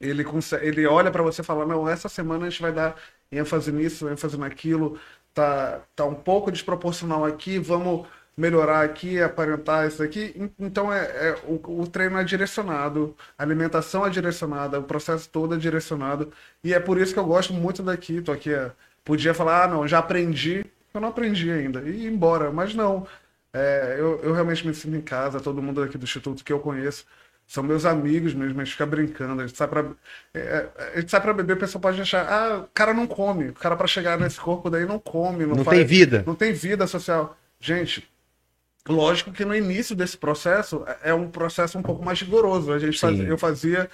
Speaker 2: Ele, consegue, ele olha para você e fala: Não, essa semana a gente vai dar ênfase nisso, ênfase naquilo, tá, tá um pouco desproporcional aqui, vamos melhorar aqui, aparentar isso aqui. Então é, é o, o, treino é direcionado, a alimentação é direcionada, o processo todo é direcionado. E é por isso que eu gosto muito daqui. Tô aqui, é, podia falar, ah, não, já aprendi. Eu não aprendi ainda. E ir embora. Mas não. É, eu, eu realmente me sinto em casa, todo mundo aqui do Instituto que eu conheço. São meus amigos mesmo, a gente fica brincando, a gente sai pra, é, é a gente sai pra beber, o pessoal pode achar, ah, o cara não come, o cara para chegar nesse corpo daí não come, não,
Speaker 1: não
Speaker 2: faz,
Speaker 1: tem vida.
Speaker 2: Não tem vida social. Gente, Lógico que no início desse processo é um processo um pouco mais rigoroso. A gente fazia, eu fazia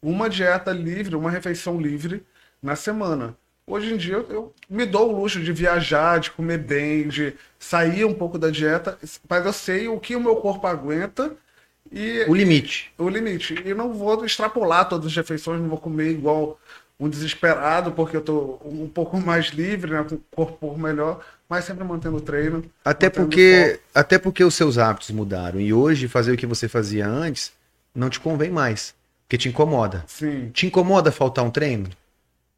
Speaker 2: uma dieta livre, uma refeição livre na semana. Hoje em dia eu, eu, me dou o luxo de viajar, de comer bem, de sair um pouco da dieta, mas eu sei o que o meu corpo aguenta e
Speaker 1: o limite.
Speaker 2: O limite. E não vou extrapolar todas as refeições, não vou comer igual um desesperado porque eu tô um pouco mais livre, né, com o corpo melhor mas sempre mantendo o treino.
Speaker 1: Até porque, até porque os seus hábitos mudaram e hoje fazer o que você fazia antes não te convém mais, porque te incomoda.
Speaker 2: Sim.
Speaker 1: Te incomoda faltar um treino?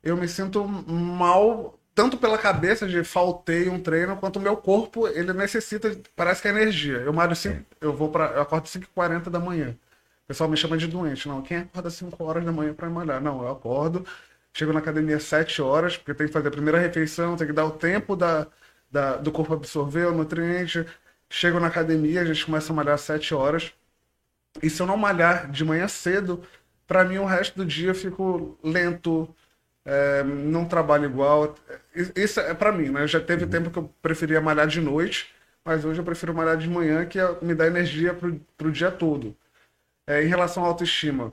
Speaker 2: eu me sinto mal tanto pela cabeça de faltei um treino, quanto o meu corpo, ele necessita, parece que é energia. Eu malho cinco, eu vou para eu acordo 5h40 da manhã. O pessoal me chama de doente. Não, quem acorda 5 horas da manhã para malhar? Não, eu acordo, chego na academia 7 horas, porque tem que fazer a primeira refeição, tem que dar o tempo da, da, do corpo absorver o nutriente. Chego na academia, a gente começa a malhar às 7 horas. E se eu não malhar de manhã cedo, para mim o resto do dia eu fico lento, é, não trabalho igual. Isso é para mim, né? Já teve uhum. tempo que eu preferia malhar de noite, mas hoje eu prefiro malhar de manhã, que é, me dá energia pro, pro dia todo. É, em relação à autoestima,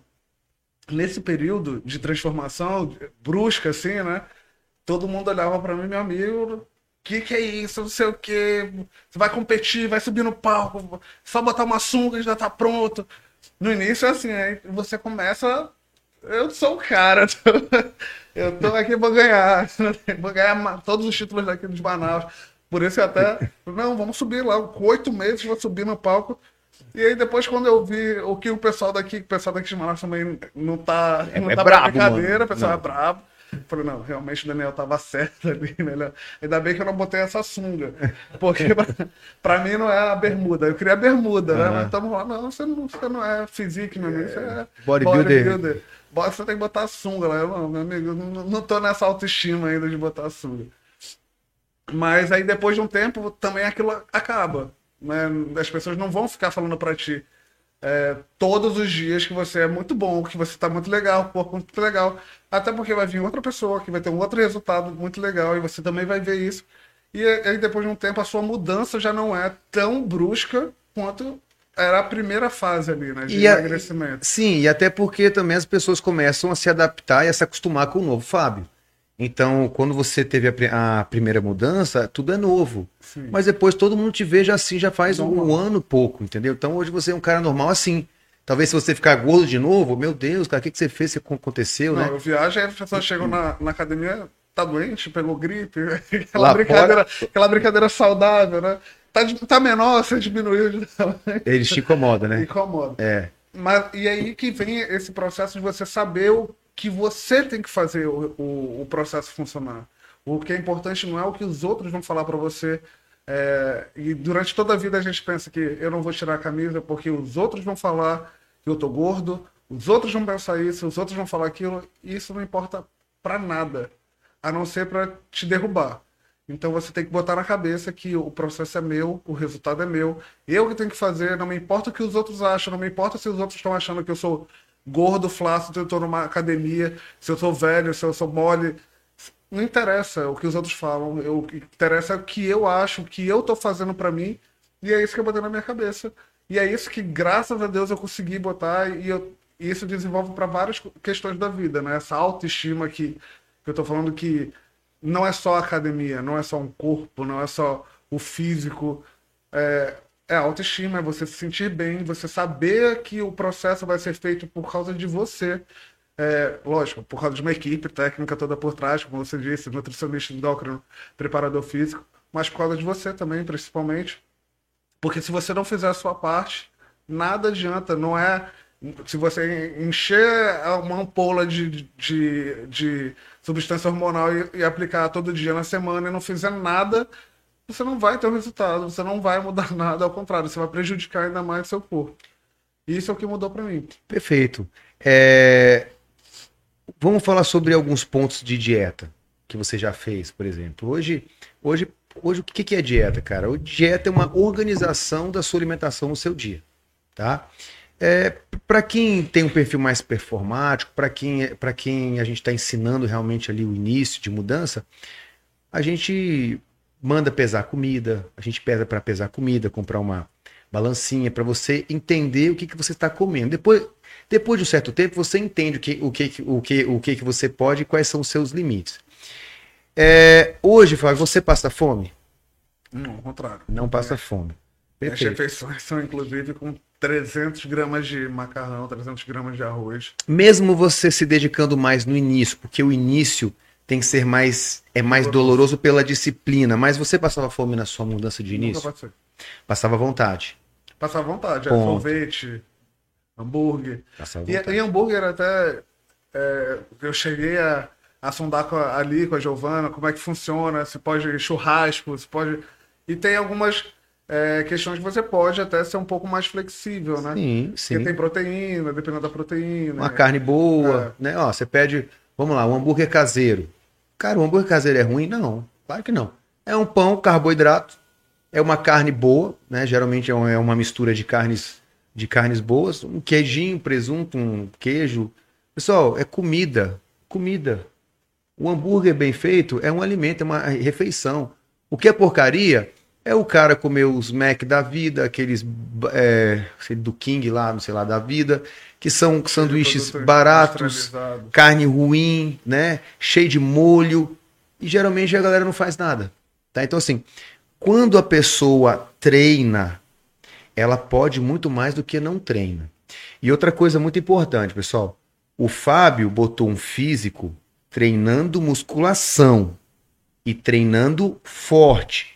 Speaker 2: nesse período de transformação brusca, assim, né? Todo mundo olhava para mim, meu amigo, que que é isso, não sei o que, você vai competir, vai subir no palco, só botar uma sunga e já tá pronto. No início é assim, aí você começa, eu sou o cara, eu tô aqui pra ganhar, vou ganhar todos os títulos daqui de Manaus. Por isso eu até, não, vamos subir lá, com oito meses vou subir no palco. E aí depois quando eu vi o que o pessoal daqui, o pessoal daqui de Manaus também não tá,
Speaker 1: é,
Speaker 2: não
Speaker 1: é
Speaker 2: tá
Speaker 1: brabo,
Speaker 2: brincadeira,
Speaker 1: mano.
Speaker 2: o pessoal
Speaker 1: Não.
Speaker 2: é brabo. Falei, não, realmente o Daniel tava certo ali, né? Ainda bem que eu não botei essa sunga. Porque pra, pra mim não é a bermuda. Eu queria a bermuda, né?
Speaker 1: Aham.
Speaker 2: Mas estamos lá, não, você não, você não é físico, meu amigo. Você é
Speaker 1: Bodybuilder.
Speaker 2: Bota, Você tem que botar sunga lá. Eu, não, meu amigo, não, tô nessa autoestima ainda de botar sunga. Mas aí depois de um tempo também aquilo acaba. Né? As pessoas não vão ficar falando pra ti é, todos os dias que você é muito bom, que você tá muito legal, corpo muito legal. Até porque vai vir outra pessoa que vai ter um outro resultado muito legal e você também vai ver isso. E aí depois de um tempo a sua mudança já não é tão brusca quanto era a primeira fase ali, né? De
Speaker 1: E a-
Speaker 2: emagrecimento.
Speaker 1: Sim, e até porque também as pessoas começam a se adaptar e a se acostumar com o novo Fábio. Então, quando você teve a, a primeira mudança, tudo é novo.
Speaker 2: Sim.
Speaker 1: Mas depois todo mundo te vê já assim, já faz um
Speaker 2: Normal.
Speaker 1: ano pouco, entendeu? Então hoje você é um cara normal assim. Talvez se você ficar gordo de novo, meu Deus, cara, o que, que você fez? O que aconteceu,
Speaker 2: Não,
Speaker 1: né?
Speaker 2: eu viajo e as pessoas chegam na, na academia, tá doente, pegou gripe,
Speaker 1: Lá
Speaker 2: aquela brincadeira, aquela brincadeira saudável, né? Tá, tá menor, você diminuiu de tamanho.
Speaker 1: Eles te incomodam, né?
Speaker 2: Incomoda.
Speaker 1: É.
Speaker 2: Mas, e aí que vem esse processo de você saber o que você tem que fazer o, o, o processo funcionar. O que é importante não é o que os outros vão falar para você. É, e durante toda a vida a gente pensa que eu não vou tirar a camisa porque os outros vão falar que eu tô gordo, os outros vão pensar isso, os outros vão falar aquilo. E isso não importa para nada, a não ser para te derrubar. Então você tem que botar na cabeça que o processo é meu, o resultado é meu. Eu que tenho que fazer, não me importa o que os outros acham, não me importa se os outros estão achando que eu sou gordo, flácido, eu tô numa academia, se eu sou velho, se eu sou mole. Não interessa o que os outros falam, o que interessa é o que eu acho, o que eu tô fazendo pra mim, e é isso que eu botei na minha cabeça. E é isso que, graças a Deus, eu consegui botar e, eu- e isso desenvolve para várias questões da vida, né? Essa autoestima que, que eu tô falando que não é só academia, não é só um corpo, não é só o físico. É, é autoestima, é você se sentir bem, você saber que o processo vai ser feito por causa de você. É, lógico, por causa de uma equipe técnica toda por trás, como você disse, nutricionista, endócrino, preparador físico, mas por causa de você também, principalmente. Porque se você não fizer a sua parte, nada adianta. Não é. Se você encher uma ampola de, de, de substância hormonal e, e aplicar todo dia na semana e não fizer nada, você não vai ter o resultado, você não vai mudar nada, ao contrário, você vai prejudicar ainda mais seu corpo. Isso é o que mudou para mim.
Speaker 1: Perfeito. É, Vamos falar sobre alguns pontos de dieta que você já fez, por exemplo. Hoje, hoje, hoje o que que é dieta, cara? O dieta é uma organização da sua alimentação no seu dia, tá? É, para quem tem um perfil mais performático, para quem, para quem a gente está ensinando realmente ali o início de mudança, a gente manda pesar comida, a gente pesa para pesar comida, comprar uma balancinha para você entender o que, que você está comendo. Depois, depois de um certo tempo, você entende o que, o que, o que, o que, que você pode e quais são os seus limites. É, hoje, Flávio, você passa fome?
Speaker 2: Não, ao contrário.
Speaker 1: Não passa fome.
Speaker 2: Minhas
Speaker 1: Perfeito.
Speaker 2: refeições são, inclusive, com 300 gramas de macarrão, 300 gramas de arroz.
Speaker 1: Mesmo você se dedicando mais no início, porque o início tem que ser mais é mais doloroso pela disciplina, mas você passava fome na sua mudança de
Speaker 2: Nunca
Speaker 1: início?
Speaker 2: passei.
Speaker 1: Passava vontade.
Speaker 2: Passar vontade, é
Speaker 1: Ponto.
Speaker 2: sorvete, hambúrguer.
Speaker 1: Passava
Speaker 2: E,
Speaker 1: vontade.
Speaker 2: e hambúrguer até. é, eu cheguei a, assondar com a, ali com a Giovana, como é que funciona, se pode churrasco, se pode. E tem algumas é, questões que você pode até ser um pouco mais flexível, né?
Speaker 1: Sim, sim.
Speaker 2: Porque tem proteína, dependendo da proteína.
Speaker 1: Uma carne boa, né? Ó, você pede, vamos lá, um hambúrguer caseiro. Cara, o hambúrguer caseiro é ruim? Não, claro que não. É um pão, carboidrato, é uma carne boa, né? Geralmente é uma, é uma mistura de carnes de carnes boas, um queijinho, presunto, um queijo. Pessoal, é comida, comida. O hambúrguer bem feito é um alimento, é uma refeição. O que é porcaria é o cara comer os Mac da vida, aqueles é, do King lá, não sei lá, da vida, que são sanduíches baratos, carne ruim, né? Cheio de molho. E geralmente a galera não faz nada. Tá? Então, assim, quando a pessoa treina, ela pode muito mais do que não treina. E outra coisa muito importante, pessoal. O Fábio botou um físico treinando musculação e treinando forte.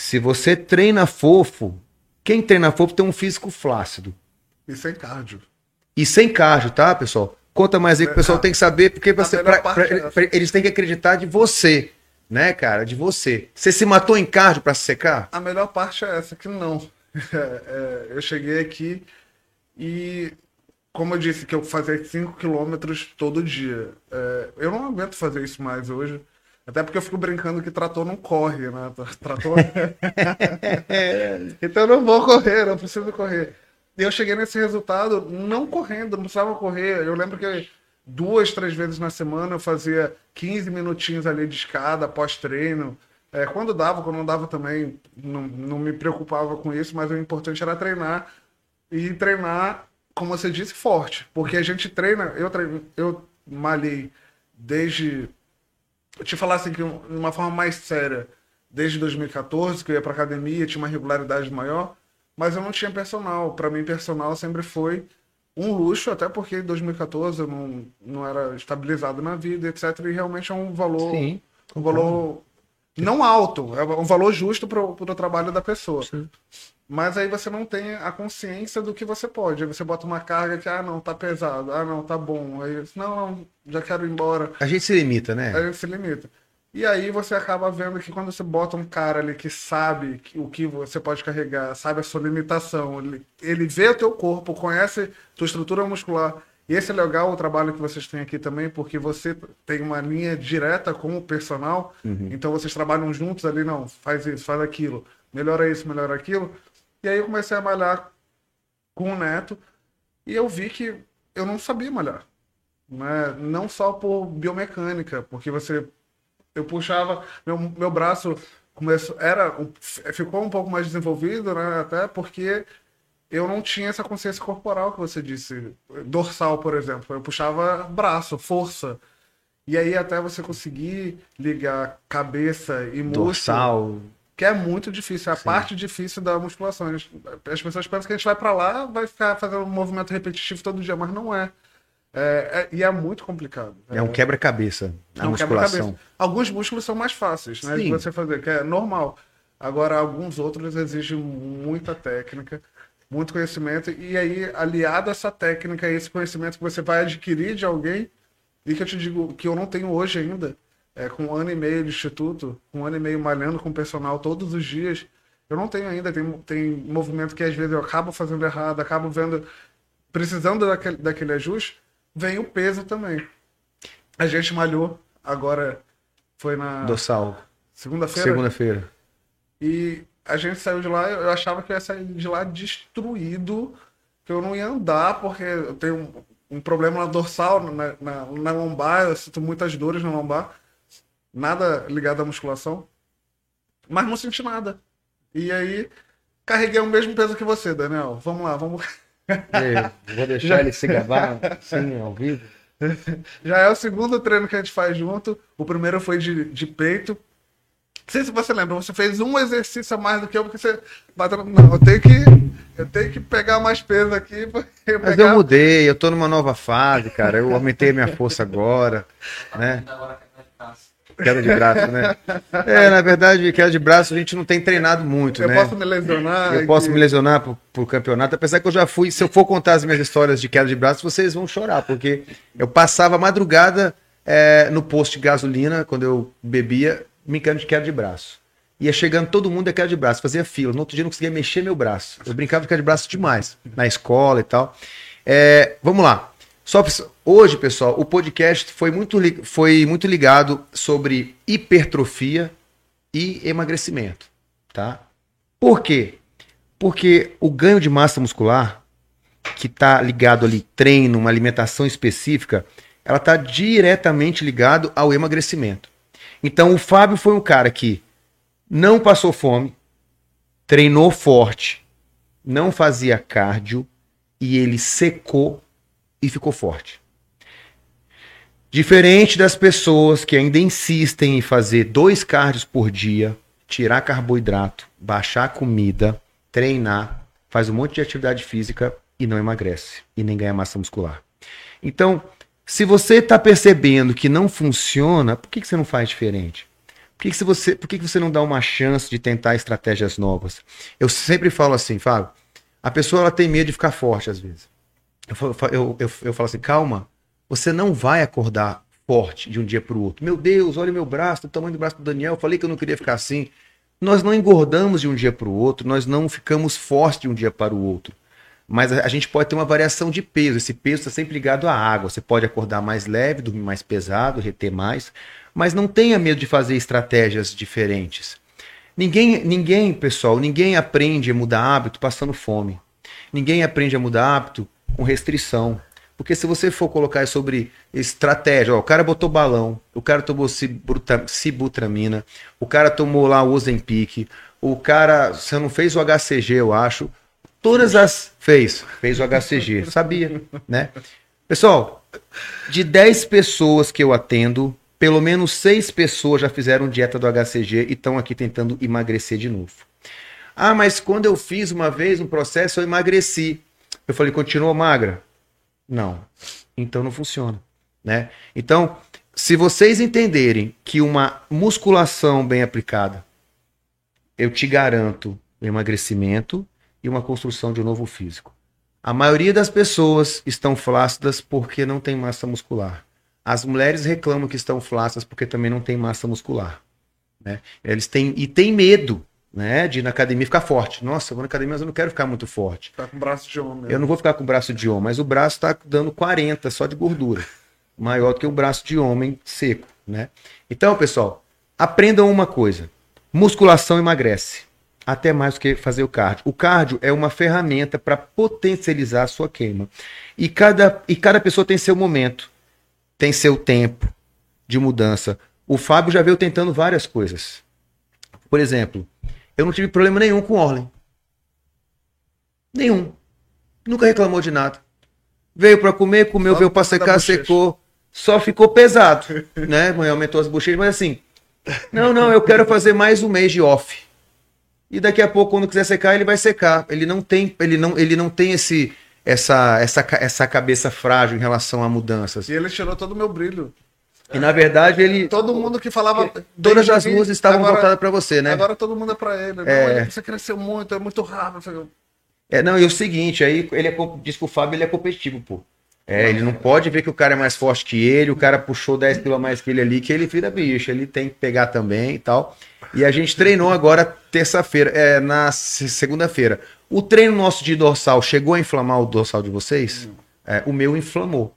Speaker 1: Se você treina fofo, quem treina fofo tem um físico flácido.
Speaker 2: E sem cardio.
Speaker 1: E sem cardio, tá, pessoal? Conta mais aí que o pessoal tem que saber, porque você, pra, pra, é pra, eles têm que acreditar de você, né, cara? De você. Você se matou em cardio para se secar?
Speaker 2: A melhor parte é essa, que não. É, é, eu cheguei aqui e, como eu disse, que eu fazia 5 quilômetros todo dia. É, eu não aguento fazer isso mais hoje. Até porque eu fico brincando que trator não corre, né? Trator. então eu não vou correr, não preciso correr. E eu cheguei nesse resultado não correndo, não precisava correr. Eu lembro que duas, três vezes na semana eu fazia 15 minutinhos ali de escada pós-treino. É, quando dava, quando não dava também, não, não me preocupava com isso, mas o importante era treinar e treinar, como você disse, forte. Porque a gente treina, eu, treino, eu malhei desde. Eu te falar assim, que de uma forma mais séria, desde 2014, que eu ia pra academia, tinha uma regularidade maior, mas eu não tinha personal. Para mim, personal sempre foi um luxo, até porque em 2014 eu não, não era estabilizado na vida, etc. E realmente é um valor. Sim, um valor não alto, é um valor justo para o trabalho da pessoa. Sim. Mas aí você não tem a consciência do que você pode. Aí você bota uma carga que, ah, não, tá pesado, ah, não, tá bom. Aí, não, não, já quero ir embora.
Speaker 1: A gente se limita, né?
Speaker 2: A gente se limita. E aí você acaba vendo que quando você bota um cara ali que sabe o que você pode carregar, sabe a sua limitação, ele, ele vê o teu corpo, conhece tua estrutura muscular, e esse é legal o trabalho que vocês têm aqui também, porque você tem uma linha direta com o personal, uhum. então vocês trabalham juntos ali, não, faz isso, faz aquilo, melhora isso, melhora aquilo. E aí eu comecei a malhar com o Neto e eu vi que eu não sabia malhar. Né? Não só por biomecânica, porque você. Eu puxava, meu, meu braço começou, era, ficou um pouco mais desenvolvido, né? Até porque eu não tinha essa consciência corporal que você disse. Dorsal, por exemplo. Eu puxava braço, força. E aí até você conseguir ligar cabeça e músculo.
Speaker 1: Dorsal.
Speaker 2: Que é muito difícil. É a Sim. parte difícil da musculação. As pessoas pensam que a gente vai para lá, vai ficar fazendo um movimento repetitivo todo dia, mas não é. É, é, e é muito complicado.
Speaker 1: É, um quebra-cabeça a é um musculação. Quebra
Speaker 2: alguns músculos são mais fáceis né, de você fazer, que é normal. Agora, alguns outros exigem muita técnica muito conhecimento, e aí, aliado a essa técnica, esse conhecimento que você vai adquirir de alguém, e que eu te digo que eu não tenho hoje ainda, é, com um ano e meio de instituto, com um ano e meio malhando com o personal todos os dias, eu não tenho ainda, tem, tem movimento que às vezes eu acabo fazendo errado, acabo vendo, precisando daquele, daquele ajuste, vem o peso também. A gente malhou, agora foi na...
Speaker 1: Dorsal.
Speaker 2: Segunda-feira?
Speaker 1: Segunda-feira.
Speaker 2: E a gente saiu de lá, eu achava que eu ia sair de lá destruído, que eu não ia andar, porque eu tenho um, um problema na dorsal, na, na, na, lombar, eu sinto muitas dores na lombar, nada ligado à musculação, mas não senti nada. E aí, carreguei o mesmo peso que você, Daniel. Vamos lá, vamos.
Speaker 1: E, vou deixar Já... ele se gravar, sim, ao vivo.
Speaker 2: Já é o segundo treino que a gente faz junto. O primeiro foi de, de peito, não sei se você lembra, você fez um exercício a mais do que eu, porque você bateu. Não, eu tenho que. Eu tenho que pegar mais peso aqui.
Speaker 1: Eu Mas pegar... eu mudei, eu tô numa nova fase, cara. Eu aumentei minha força agora. Né? Queda de braço, né? É, na verdade, queda de braço a gente não tem treinado muito,
Speaker 2: eu
Speaker 1: né?
Speaker 2: Eu posso me lesionar.
Speaker 1: Eu posso me lesionar pro, pro campeonato, apesar que eu já fui. Se eu for contar as minhas histórias de queda de braço, vocês vão chorar, porque eu passava a madrugada é, no posto de gasolina, quando eu bebia, brincando de queda de braço. Ia chegando todo mundo de queda de braço, fazia fila. No outro dia não conseguia mexer meu braço. Eu brincava de queda de braço demais, na escola e tal. É, vamos lá. Só hoje, pessoal, o podcast foi muito, foi muito ligado sobre hipertrofia e emagrecimento, tá? Por quê? Porque o ganho de massa muscular, que está ligado ali treino, uma alimentação específica, ela está diretamente ligado ao emagrecimento. Então o Fábio foi um cara que não passou fome, treinou forte, não fazia cardio e ele secou e ficou forte. Diferente das pessoas que ainda insistem em fazer dois cardios por dia, tirar carboidrato, baixar a comida, treinar, faz um monte de atividade física e não emagrece e nem ganha massa muscular. Então, se você está percebendo que não funciona, por que, que você não faz diferente? Por, que, que, você, por que, que você não dá uma chance de tentar estratégias novas? Eu sempre falo assim, Fábio, a pessoa ela tem medo de ficar forte às vezes. Eu, eu, eu, eu falo assim, calma, você não vai acordar forte de um dia para o outro. Meu Deus, olha meu braço, o tamanho do braço do Daniel, eu falei que eu não queria ficar assim. Nós não engordamos de um dia para o outro, nós não ficamos fortes de um dia para o outro mas a, gente pode ter uma variação de peso. Esse peso está sempre ligado à água. Você pode acordar mais leve, dormir mais pesado, reter mais, mas não tenha medo de fazer estratégias diferentes. Ninguém, ninguém, pessoal, ninguém aprende a mudar hábito passando fome. Ninguém aprende a mudar hábito com restrição. Porque se você for colocar sobre estratégia, ó, o cara botou balão, o cara tomou sibutramina, o cara tomou lá o Ozempic, o cara, você não fez o HCG, eu acho, Todas as. Fez, fez o HCG, sabia, né? Pessoal, de 10 pessoas que eu atendo, pelo menos 6 pessoas já fizeram dieta do HCG e estão aqui tentando emagrecer de novo. Ah, mas quando eu fiz uma vez um processo, eu emagreci. Eu falei, continuou magra? Não. Então não funciona, né? Então, se vocês entenderem que uma musculação bem aplicada, eu te garanto emagrecimento, e uma construção de um novo físico. A maioria das pessoas estão flácidas porque não tem massa muscular. As mulheres reclamam que estão flácidas porque também não tem massa muscular. Né? Eles têm e têm medo né, de ir na academia ficar forte. Nossa, eu vou na academia, mas eu não quero ficar muito forte.
Speaker 2: Tá com braço de homem.
Speaker 1: Eu não vou ficar com braço de homem, mas o braço está dando 40 só de gordura. Maior do que o braço de homem seco. Né? Então, pessoal, aprendam uma coisa: musculação emagrece até mais do que fazer o cardio. O cardio é uma ferramenta para potencializar a sua queima. E cada, e cada pessoa tem seu momento, tem seu tempo de mudança. O Fábio já veio tentando várias coisas. Por exemplo, eu não tive problema nenhum com Orlen. Nenhum. Nunca reclamou de nada. Veio para comer, comeu, Só veio para secar, secou. Só ficou pesado, né? Aumentou as bochechas, mas assim, não, não, eu quero fazer mais um mês de off e daqui a pouco, quando quiser secar, ele vai secar. Ele não tem, ele não, ele não tem esse, essa, essa, essa cabeça frágil em relação a mudanças.
Speaker 2: E ele tirou todo o meu brilho.
Speaker 1: E na verdade ele.
Speaker 2: Todo mundo que falava.
Speaker 1: Todas as luzes estavam agora, voltadas para você, né?
Speaker 2: Agora todo mundo é para ele. É... Não, você cresceu muito, é muito rápido.
Speaker 1: É, não, e o seguinte, aí ele é, diz que o Fábio ele é competitivo, pô. É, ele não pode ver que o cara é mais forte que ele, o cara puxou 10 quilos mais que ele ali, que ele vira bicho, ele tem que pegar também e tal. E a gente treinou agora terça-feira, é, na segunda-feira. O treino nosso de dorsal chegou a inflamar o dorsal de vocês? É, o meu inflamou.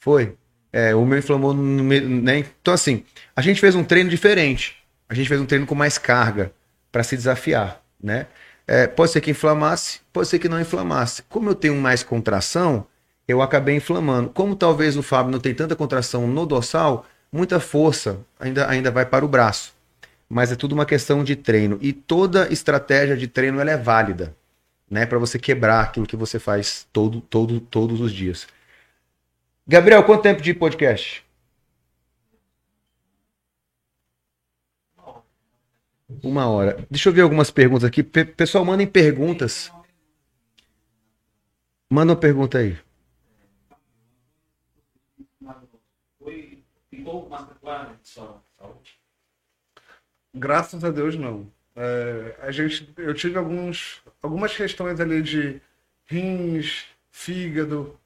Speaker 1: Foi. É, o meu inflamou, né? Então, assim, a gente fez um treino diferente. A gente fez um treino com mais carga para se desafiar, né? É, pode ser que inflamasse, pode ser que não inflamasse. Como eu tenho mais contração, eu acabei inflamando. Como talvez o Fábio não tem tanta contração no dorsal, muita força ainda, ainda vai para o braço. Mas é tudo uma questão de treino. E toda estratégia de treino ela é válida, né? Para você quebrar aquilo que você faz todo, todo, todos os dias. Gabriel, quanto tempo de podcast? Uma hora. Deixa eu ver algumas perguntas aqui. Pessoal, mandem perguntas. Manda uma pergunta aí.
Speaker 2: Saúde? Graças a Deus, não. É, a gente, eu tive alguns, algumas questões ali de rins, fígado,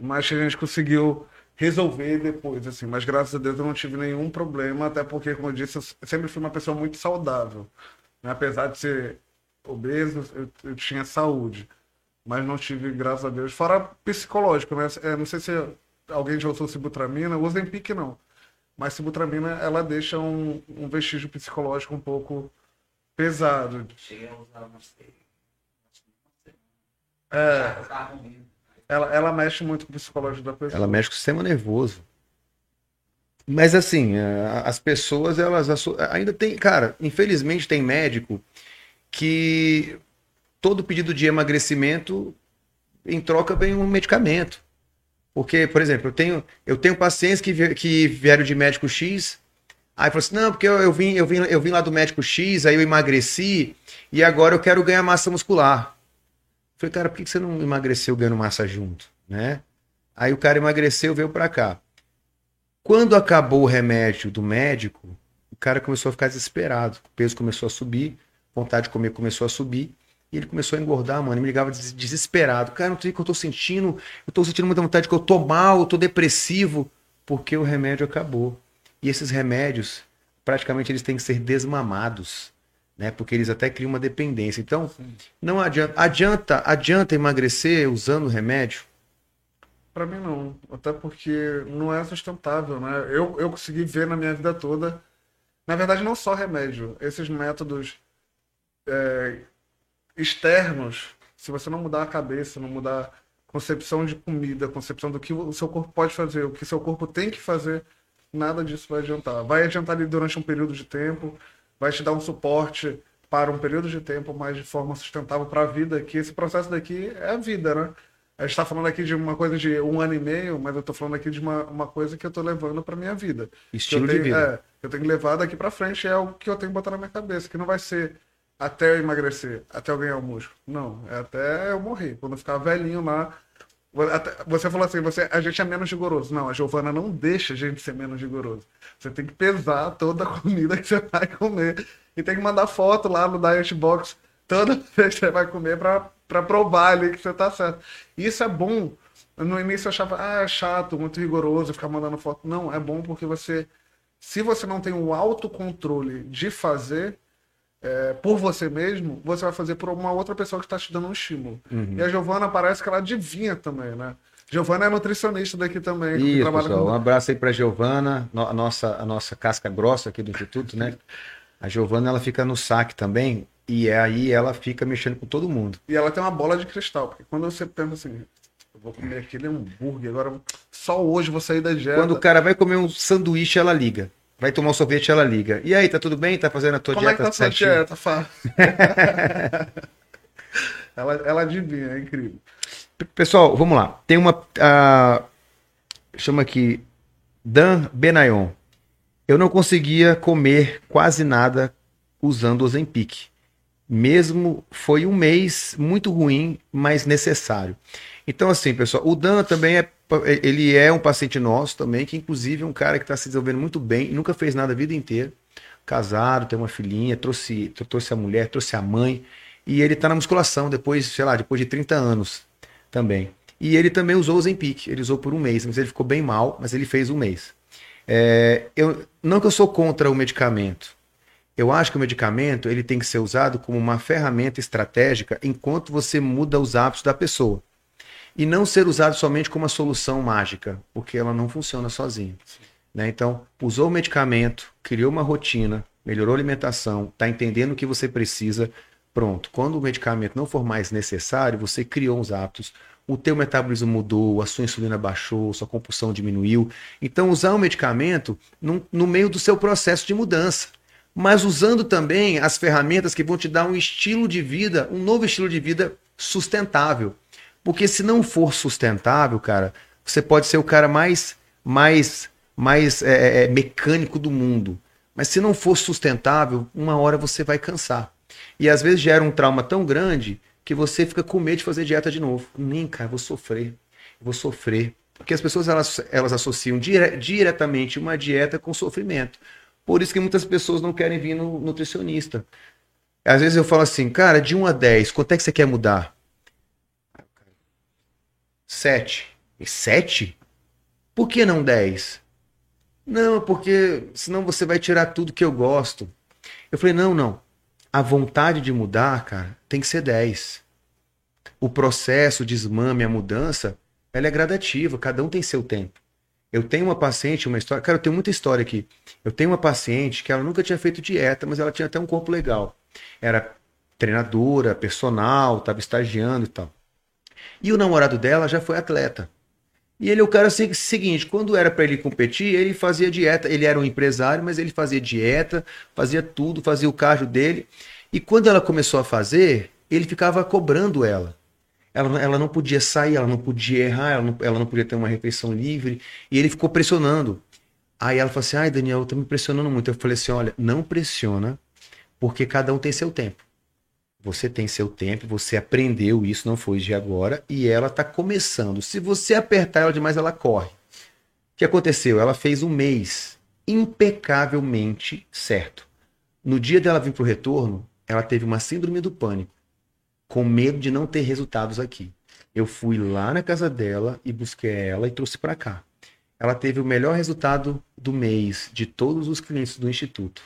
Speaker 2: mas a gente conseguiu resolver depois, assim. Mas graças a Deus eu não tive nenhum problema, até porque, como eu disse, eu sempre fui uma pessoa muito saudável. Né? Apesar de ser obeso, eu, eu tinha saúde. Mas não tive, graças a Deus. Fora psicológico, né? É, não sei se alguém já usou Sibutramina, o Ozempic não. Mas Sibutramina, ela deixa um, um vestígio psicológico um pouco pesado. Cheguei a usar umas é, ela, ela mexe muito com o psicológico da pessoa.
Speaker 1: Ela mexe com o sistema nervoso. Mas assim, é, as pessoas, elas ainda tem, cara, infelizmente tem médico que todo pedido de emagrecimento em troca vem um medicamento. Porque, por exemplo, eu tenho, eu tenho pacientes que, que vieram de médico X, aí falou assim: não, porque eu, eu, vim, eu, vim, eu vim lá do médico X, aí eu emagreci e agora eu quero ganhar massa muscular. Eu falei, cara, por que você não emagreceu ganhando massa junto? Né? Aí o cara emagreceu veio para cá. Quando acabou o remédio do médico, o cara começou a ficar desesperado. O peso começou a subir, vontade de comer começou a subir. E ele começou a engordar, mano. Ele me ligava desesperado. Cara, não sei o que eu tô sentindo. Eu tô sentindo muita vontade que eu tô mal, eu tô depressivo. Porque o remédio acabou. E esses remédios, praticamente, eles têm que ser desmamados. Né? Porque eles até criam uma dependência. Então, não adianta. Adianta, adianta emagrecer usando remédio?
Speaker 2: Para mim, não. Até porque não é sustentável, né? Eu, eu consegui ver na minha vida toda. Na verdade, não só remédio. Esses métodos. É, externos, se você não mudar a cabeça, não mudar a concepção de comida, concepção do que o seu corpo pode fazer, o que seu corpo tem que fazer, nada disso vai adiantar. Vai adiantar ali durante um período de tempo, vai te dar um suporte para um período de tempo, mas de forma sustentável para a vida, que esse processo daqui é a vida, né? A gente está falando aqui de uma coisa de um ano e meio, mas eu estou falando aqui de uma, uma coisa que eu estou levando para minha vida.
Speaker 1: Estilo
Speaker 2: tenho,
Speaker 1: de vida.
Speaker 2: É, eu tenho que levar daqui para frente, é o que eu tenho que botar na minha cabeça, que não vai ser até eu emagrecer, até eu ganhar o músculo. Não, é até eu morrer. Quando eu ficar velhinho lá. Você falou assim, você, a gente é menos rigoroso. Não, a Giovana não deixa a gente ser menos rigoroso. Você tem que pesar toda a comida que você vai comer. E tem que mandar foto lá no Diet Box toda vez que você vai comer para provar ali que você tá certo. Isso é bom. No início eu achava, ah, é chato, muito rigoroso ficar mandando foto. Não, é bom porque você. Se você não tem o autocontrole de fazer, é, por você mesmo, você vai fazer por uma outra pessoa que está te dando um estímulo. Uhum. E a Giovana parece que ela adivinha também, né? Giovana é nutricionista daqui também.
Speaker 1: Isso, pessoal. Com... Um abraço aí para Giovana, a nossa, a nossa casca grossa aqui do Instituto, né? A Giovana, ela fica no saque também, e é aí ela fica mexendo com todo mundo.
Speaker 2: E ela tem uma bola de cristal, porque quando você pensa assim, eu vou comer aquele hambúrguer, agora só hoje vou sair da dieta.
Speaker 1: Quando o cara vai comer um sanduíche, ela liga. Vai tomar um sorvete, ela liga. E aí, tá tudo bem? Tá fazendo a tua
Speaker 2: Como
Speaker 1: dieta
Speaker 2: é que tá certinho? dieta, ela, ela adivinha, é incrível.
Speaker 1: Pessoal, vamos lá. Tem uma. Uh, chama aqui. Dan Benayon. Eu não conseguia comer quase nada usando o Ozempic. Mesmo foi um mês muito ruim, mas necessário. Então, assim, pessoal, o Dan também é ele é um paciente nosso também, que inclusive é um cara que está se desenvolvendo muito bem, nunca fez nada a vida inteira, casado, tem uma filhinha, trouxe, trouxe a mulher, trouxe a mãe, e ele está na musculação depois, sei lá, depois de 30 anos também. E ele também usou o Zempic, ele usou por um mês, mas ele ficou bem mal, mas ele fez um mês. É, eu, não que eu sou contra o medicamento, eu acho que o medicamento ele tem que ser usado como uma ferramenta estratégica enquanto você muda os hábitos da pessoa e não ser usado somente como uma solução mágica, porque ela não funciona sozinha. Né? Então, usou o medicamento, criou uma rotina, melhorou a alimentação, está entendendo o que você precisa, pronto. Quando o medicamento não for mais necessário, você criou uns hábitos, o teu metabolismo mudou, a sua insulina baixou, sua compulsão diminuiu. Então, usar o medicamento no, no meio do seu processo de mudança mas usando também as ferramentas que vão te dar um estilo de vida, um novo estilo de vida sustentável. Porque se não for sustentável, cara, você pode ser o cara mais, mais, mais é, é, é, mecânico do mundo. Mas se não for sustentável, uma hora você vai cansar. E às vezes gera um trauma tão grande que você fica com medo de fazer dieta de novo. Nem, cara, vou sofrer. Vou sofrer. Porque as pessoas elas, elas associam dire, diretamente uma dieta com sofrimento. Por isso que muitas pessoas não querem vir no nutricionista. Às vezes eu falo assim, cara, de 1 a 10, quanto é que você quer mudar? Sete. E sete? Por que não 10? Não, porque senão você vai tirar tudo que eu gosto. Eu falei, não, não. A vontade de mudar, cara, tem que ser 10. O processo, o desmame, a mudança, ela é gradativa, cada um tem seu tempo. Eu tenho uma paciente, uma história. Cara, eu tenho muita história aqui. Eu tenho uma paciente que ela nunca tinha feito dieta, mas ela tinha até um corpo legal. Era treinadora, personal, estava estagiando e tal. E o namorado dela já foi atleta. E ele é o cara seguinte, quando era para ele competir, ele fazia dieta. Ele era um empresário, mas ele fazia dieta, fazia tudo, fazia o cardio dele. E quando ela começou a fazer, ele ficava cobrando ela. Ela, ela não podia sair, ela não podia errar, ela não, ela não podia ter uma refeição livre. E ele ficou pressionando. Aí ela falou assim: ai, Daniel, tá me pressionando muito. Eu falei assim: olha, não pressiona, porque cada um tem seu tempo. Você tem seu tempo, você aprendeu isso, não foi de agora, e ela está começando. Se você apertar ela demais, ela corre. O que aconteceu? Ela fez um mês impecavelmente certo. No dia dela vir para o retorno, ela teve uma síndrome do pânico, com medo de não ter resultados aqui. Eu fui lá na casa dela e busquei ela e trouxe para cá. Ela teve o melhor resultado do mês de todos os clientes do instituto.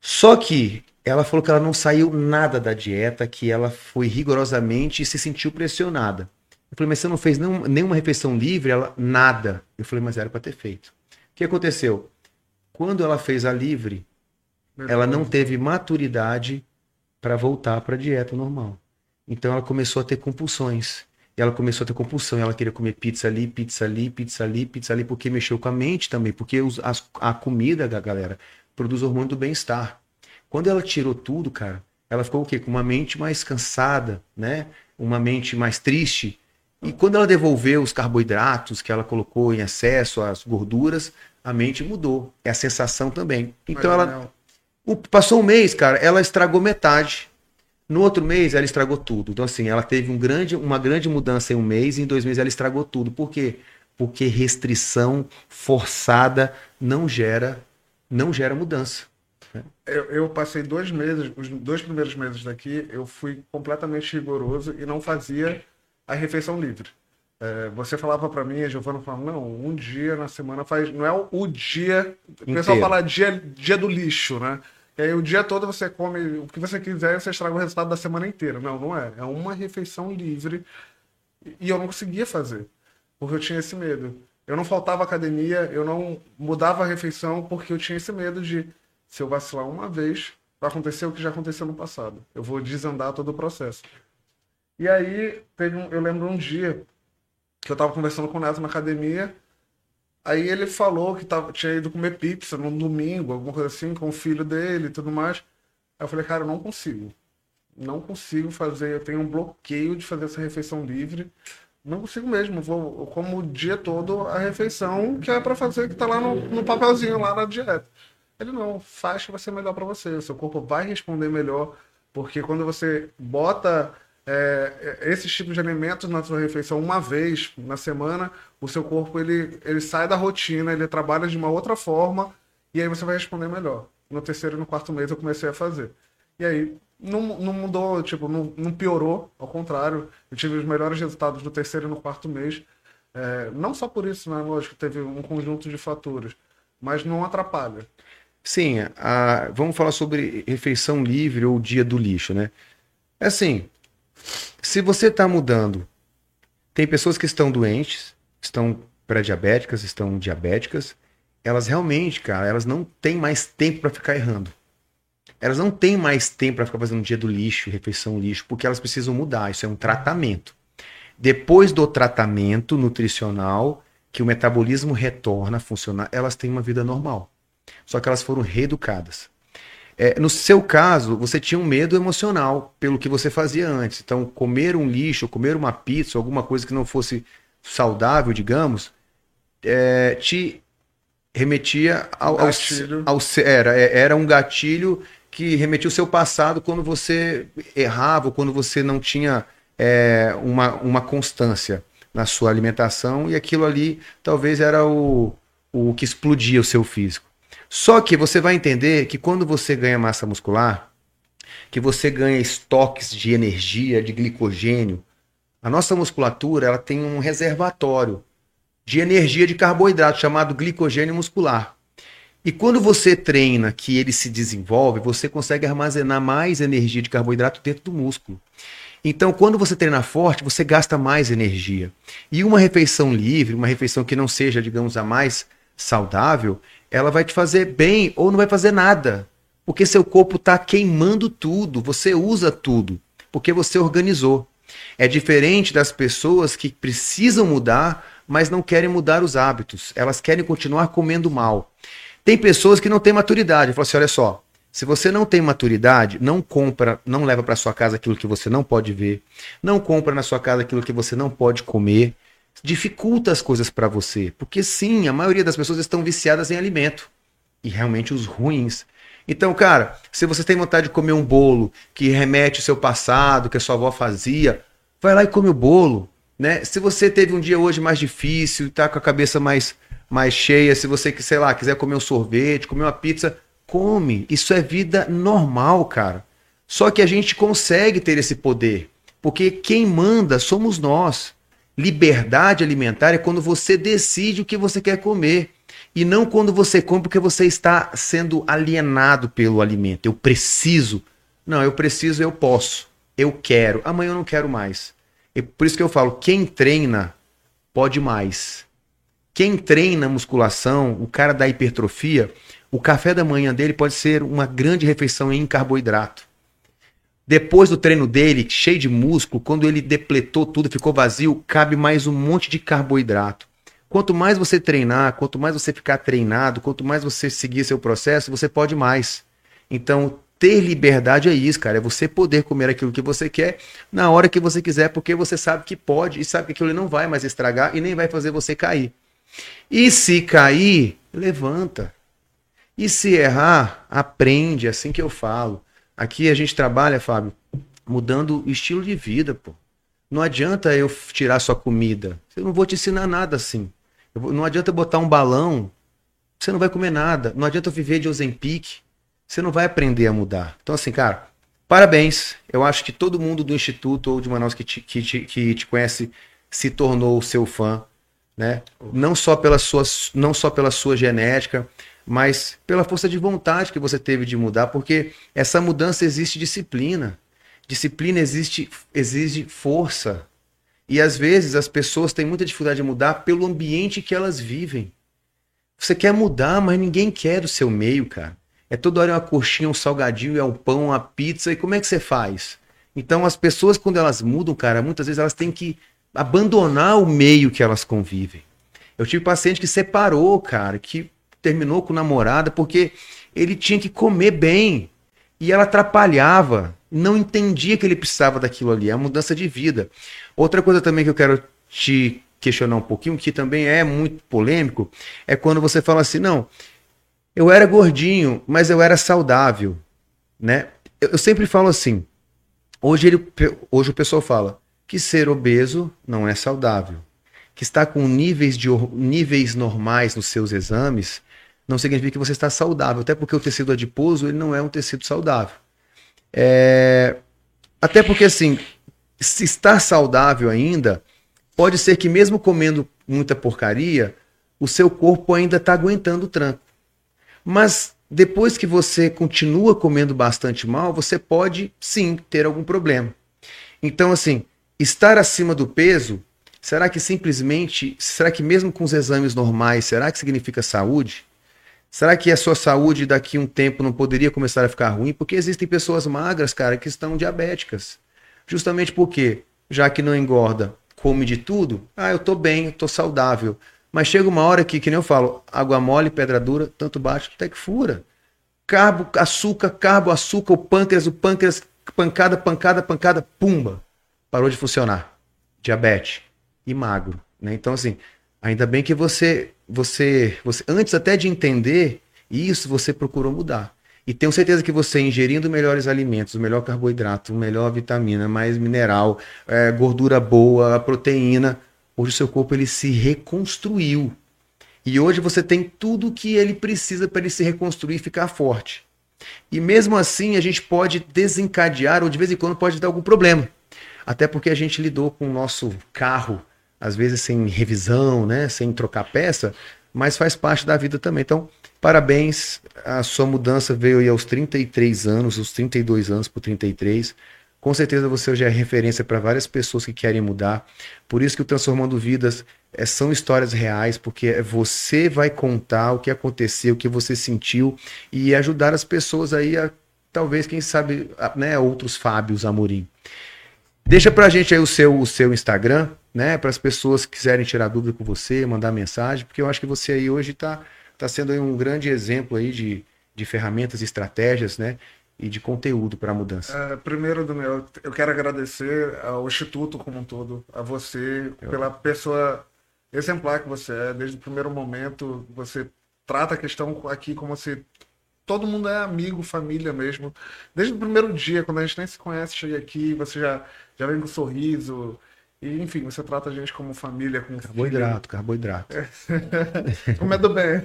Speaker 1: Só que ela falou que ela não saiu nada da dieta, que ela foi rigorosamente e se sentiu pressionada. Eu falei, mas você não fez nenhum, nenhuma refeição livre? Ela, nada. Eu falei, mas era para ter feito. O que aconteceu? Quando ela fez a livre, ela não teve maturidade para voltar para a dieta normal. Então ela começou a ter compulsões. E ela começou a ter compulsão. Ela queria comer pizza ali, pizza ali, pizza ali, pizza ali, porque mexeu com a mente também. Porque os, as, a comida, galera, produz hormônio do bem-estar. Quando ela tirou tudo, cara, ela ficou o quê? Com uma mente mais cansada, né? Uma mente mais triste. E quando ela devolveu os carboidratos que ela colocou em excesso, as gorduras, a mente mudou. É a sensação também. Então Mas, ela. O, passou um mês, cara, ela estragou metade. No outro mês, ela estragou tudo. Então, assim, ela teve um grande, uma grande mudança em um mês, e em dois meses ela estragou tudo. Por quê? Porque restrição forçada não gera, não gera mudança.
Speaker 2: Eu, eu, passei dois meses, os dois primeiros meses daqui, eu fui completamente rigoroso e não fazia a refeição livre. É, você falava para mim, a Giovana falava, não, um dia na semana faz. Não é o dia. O pessoal fala dia, dia do lixo, né? E aí o dia todo você come o que você quiser e você estraga o resultado da semana inteira. Não, não é. É uma refeição livre. E eu não conseguia fazer. Porque eu tinha esse medo. Eu não faltava academia, eu não mudava a refeição porque eu tinha esse medo de se eu vacilar uma vez, vai acontecer o que já aconteceu no passado. Eu vou desandar todo o processo. E aí, teve um, eu lembro um dia que eu tava conversando com o Neto na academia, aí ele falou que tava, tinha ido comer pizza num domingo, alguma coisa assim, com o filho dele e tudo mais. Aí eu falei, cara, eu não consigo. Não consigo fazer, eu tenho um bloqueio de fazer essa refeição livre. Não consigo mesmo, vou, eu como o dia todo a refeição que é para fazer, que tá lá no, no papelzinho, lá na dieta. Ele não, que vai ser melhor para você. Seu corpo vai responder melhor, porque quando você bota é, esses tipos de alimentos na sua refeição uma vez na semana, o seu corpo ele, ele sai da rotina, ele trabalha de uma outra forma e aí você vai responder melhor. No terceiro e no quarto mês eu comecei a fazer. E aí não, não mudou, tipo, não, não piorou, ao contrário, eu tive os melhores resultados no terceiro e no quarto mês. É, não só por isso, né? Lógico, teve um conjunto de fatores, mas não atrapalha.
Speaker 1: Sim, a, vamos falar sobre refeição livre ou dia do lixo, né? É assim, se você está mudando, tem pessoas que estão doentes, estão pré-diabéticas, estão diabéticas, elas realmente, cara, elas não têm mais tempo para ficar errando. Elas não têm mais tempo para ficar fazendo dia do lixo, refeição lixo, porque elas precisam mudar. Isso é um tratamento. Depois do tratamento nutricional, que o metabolismo retorna a funcionar, elas têm uma vida normal. Só que elas foram reeducadas. É, no seu caso, você tinha um medo emocional pelo que você fazia antes. Então, comer um lixo, comer uma pizza, alguma coisa que não fosse saudável, digamos, é, te remetia ao, ao, ao, era, é, era um gatilho que remetia o seu passado quando você errava, quando você não tinha é, uma, uma constância na sua alimentação e aquilo ali talvez era o, o que explodia o seu físico. Só que você vai entender que quando você ganha massa muscular, que você ganha estoques de energia, de glicogênio, a nossa musculatura ela tem um reservatório de energia de carboidrato, chamado glicogênio muscular. E quando você treina que ele se desenvolve, você consegue armazenar mais energia de carboidrato dentro do músculo. Então, quando você treina forte, você gasta mais energia. E uma refeição livre, uma refeição que não seja, digamos, a mais saudável, ela vai te fazer bem ou não vai fazer nada. Porque seu corpo está queimando tudo, você usa tudo, porque você organizou. É diferente das pessoas que precisam mudar, mas não querem mudar os hábitos. Elas querem continuar comendo mal. Tem pessoas que não têm maturidade. Fala assim: olha só, se você não tem maturidade, não compra, não leva para sua casa aquilo que você não pode ver, não compra na sua casa aquilo que você não pode comer, dificulta as coisas para você, porque sim, a maioria das pessoas estão viciadas em alimento e realmente os ruins. Então, cara, se você tem vontade de comer um bolo que remete ao seu passado, que a sua avó fazia, vai lá e come o bolo, né? Se você teve um dia hoje mais difícil, tá com a cabeça mais mais cheia, se você, sei lá, quiser comer um sorvete, comer uma pizza, come. Isso é vida normal, cara. Só que a gente consegue ter esse poder, porque quem manda somos nós. Liberdade alimentar é quando você decide o que você quer comer. E não quando você come porque você está sendo alienado pelo alimento. Eu preciso. Não, eu preciso, eu posso. Eu quero. Amanhã eu não quero mais. E por isso que eu falo, quem treina pode mais. Quem treina musculação, o cara da hipertrofia, o café da manhã dele pode ser uma grande refeição em carboidrato. Depois do treino dele, cheio de músculo, quando ele depletou tudo, ficou vazio, cabe mais um monte de carboidrato. Quanto mais você treinar, quanto mais você ficar treinado, quanto mais você seguir seu processo, você pode mais. Então, ter liberdade é isso, cara. É você poder comer aquilo que você quer na hora que você quiser, porque você sabe que pode e sabe que aquilo não vai mais estragar e nem vai fazer você cair. E se cair, levanta. E se errar, aprende, é assim que eu falo. Aqui a gente trabalha, Fábio, mudando o estilo de vida, pô. Não adianta eu tirar sua comida. Eu não vou te ensinar nada assim. Vou, não adianta botar um balão, você não vai comer nada. Não adianta eu viver de Ozempic, você não vai aprender a mudar. Então, assim, cara, parabéns. Eu acho que todo mundo do Instituto ou de Manaus que te, que te, que te conhece se tornou seu fã né? Não só pela sua, não só pela sua genética, mas pela força de vontade que você teve de mudar, porque essa mudança existe disciplina. Disciplina existe, exige força. E às vezes as pessoas têm muita dificuldade de mudar pelo ambiente que elas vivem. Você quer mudar, mas ninguém quer do seu meio, cara. É toda hora uma coxinha, um salgadinho, é um pão, uma pizza. E como é que você faz? Então as pessoas, quando elas mudam, cara, muitas vezes elas têm que abandonar o meio que elas convivem. Eu tive paciente que separou, cara, que terminou com namorada porque ele tinha que comer bem e ela atrapalhava, não entendia que ele precisava daquilo ali, é a mudança de vida. Outra coisa também que eu quero te questionar um pouquinho, que também é muito polêmico, é quando você fala assim, não, eu era gordinho, mas eu era saudável, né? Eu, eu sempre falo assim, hoje, ele, hoje o pessoal fala, que ser obeso não é saudável. Que estar com níveis, de, níveis normais nos seus exames não significa que você está saudável, até porque o tecido adiposo ele não é um tecido saudável. É... Até porque, assim, se está saudável ainda, pode ser que mesmo comendo muita porcaria, o seu corpo ainda está aguentando o tranco. Mas depois que você continua comendo bastante mal, você pode sim ter algum problema. Então, assim, Estar acima do peso, será que simplesmente, será que mesmo com os exames normais, será que significa saúde? Será que a sua saúde daqui um tempo não poderia começar a ficar ruim? Porque existem pessoas magras, cara, que estão diabéticas. Justamente porque, já que não engorda, come de tudo, ah, eu tô bem, eu tô saudável. Mas chega uma hora que, que nem eu falo, água mole, pedra dura, tanto bate até que fura. Carbo, açúcar, carbo, açúcar, o pâncreas, o pâncreas, pancada, pancada, pancada, pumba parou de funcionar. Diabetes e magro, né? Então assim, ainda bem que você você você antes até de entender isso, você procurou mudar. E tenho certeza que você ingerindo melhores alimentos, melhor carboidrato, melhor vitamina, mais mineral, é, gordura boa, proteína, hoje o seu corpo ele se reconstruiu. E hoje você tem tudo o que ele precisa para ele se reconstruir e ficar forte. E mesmo assim a gente pode desencadear ou de vez em quando pode dar algum problema. Até porque a gente lidou com o nosso carro às vezes sem revisão, né? Sem trocar peça, mas faz parte da vida também. Então, parabéns. A sua mudança veio aí aos 33 anos, os 32 anos por 33. Com certeza você já é referência para várias pessoas que querem mudar. Por isso que o Transformando Vidas é, são histórias reais, porque você vai contar o que aconteceu, o que você sentiu e ajudar as pessoas aí a, talvez, quem sabe, a, né, outros Fábios Amorim. Deixa pra gente aí o seu, o seu Instagram, né, para as pessoas que quiserem tirar dúvida com você, mandar mensagem, porque eu acho que você aí hoje está tá sendo um grande exemplo aí de, de ferramentas estratégias, né, e de conteúdo para a mudança?
Speaker 2: É, primeiro, Daniel, eu quero agradecer ao Instituto como um todo, a você, eu... pela pessoa exemplar que você é. Desde o primeiro momento, você trata a questão aqui como se todo mundo é amigo, família mesmo. Desde o primeiro dia, quando a gente nem se conhece, chega aqui, você já, já vem com um sorriso. E, enfim, você trata a gente como família, como
Speaker 1: Carboidrato, filho. carboidrato.
Speaker 2: Comendo bem.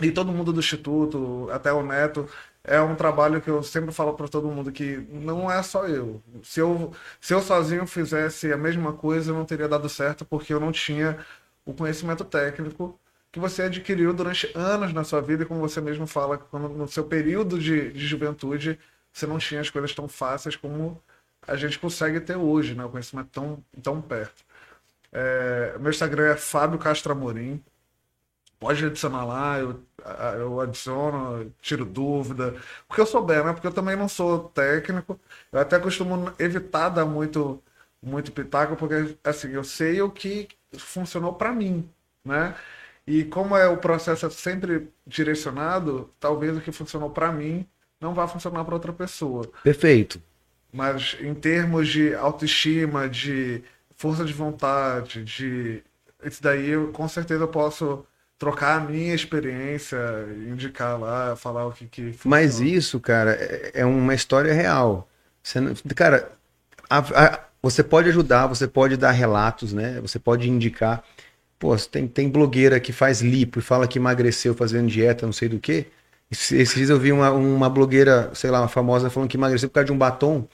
Speaker 2: e todo mundo do Instituto, até o Neto, é um trabalho que eu sempre falo para todo mundo que não é só eu. Se eu se eu sozinho fizesse a mesma coisa, não teria dado certo porque eu não tinha o conhecimento técnico que você adquiriu durante anos na sua vida e como você mesmo fala, quando no seu período de, de juventude você não tinha as coisas tão fáceis como a gente consegue ter hoje, né? O conhecimento tão, tão perto. É, meu Instagram é Fábio Castro Amorim pode adicionar lá, eu, eu adiciono, tiro dúvida. Porque eu souber, né? Porque eu também não sou técnico. Eu até costumo evitar dar muito, muito pitaco, porque assim, eu sei o que funcionou para mim, né? E como é o processo é sempre direcionado, talvez o que funcionou para mim não vá funcionar para outra pessoa.
Speaker 1: Perfeito.
Speaker 2: Mas em termos de autoestima, de força de vontade, de isso daí, eu, com certeza eu posso trocar a minha experiência, indicar lá, falar o que que
Speaker 1: funciona. Mas isso, cara, é, é uma história real. Você cara, a, a, você pode ajudar, você pode dar relatos, né? Você pode indicar. Pô, tem, tem blogueira que faz lipo e fala que emagreceu fazendo dieta, não sei do que. Esses dias eu vi uma, uma blogueira, sei lá, uma famosa, falando que emagreceu por causa de um batom.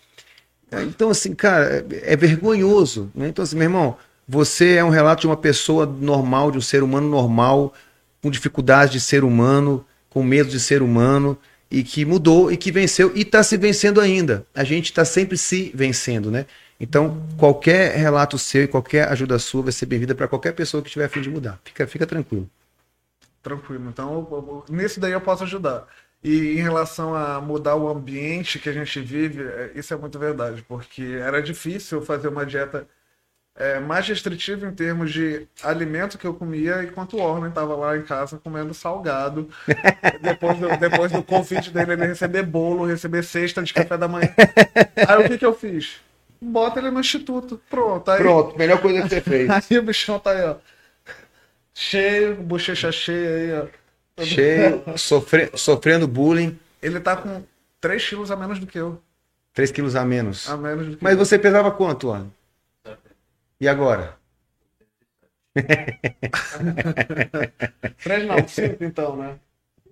Speaker 1: Então, assim, cara, é, é vergonhoso. Né? Então, assim, meu irmão, você é um relato de uma pessoa normal, de um ser humano normal, com dificuldades de ser humano, com medo de ser humano, e que mudou e que venceu e está se vencendo ainda. A gente está sempre se vencendo, né? Então, qualquer relato seu e qualquer ajuda sua vai ser bem-vinda para qualquer pessoa que estiver a fim de mudar. Fica, fica tranquilo.
Speaker 2: Tranquilo. Então, nisso daí eu posso ajudar. E em relação a mudar o ambiente que a gente vive, é, isso é muito verdade, porque era difícil fazer uma dieta é, mais restritivo em termos de alimento que eu comia, enquanto o Orne estava lá em casa comendo salgado. depois, do, depois do convite dele, ele receber bolo, receber cesta de café da manhã. Aí o que, que eu fiz? Bota ele no instituto. Pronto. Aí...
Speaker 1: Pronto, melhor coisa que você fez.
Speaker 2: Aí o bichão tá aí, ó. Cheio, bochecha cheia aí,
Speaker 1: ó. Cheio, sofre... sofrendo bullying.
Speaker 2: Ele tá com 3 quilos a menos do que eu.
Speaker 1: 3 quilos a menos.
Speaker 2: A menos
Speaker 1: Mas eu. você pesava quanto, Orne? E agora?
Speaker 2: Três não, cinco então, né?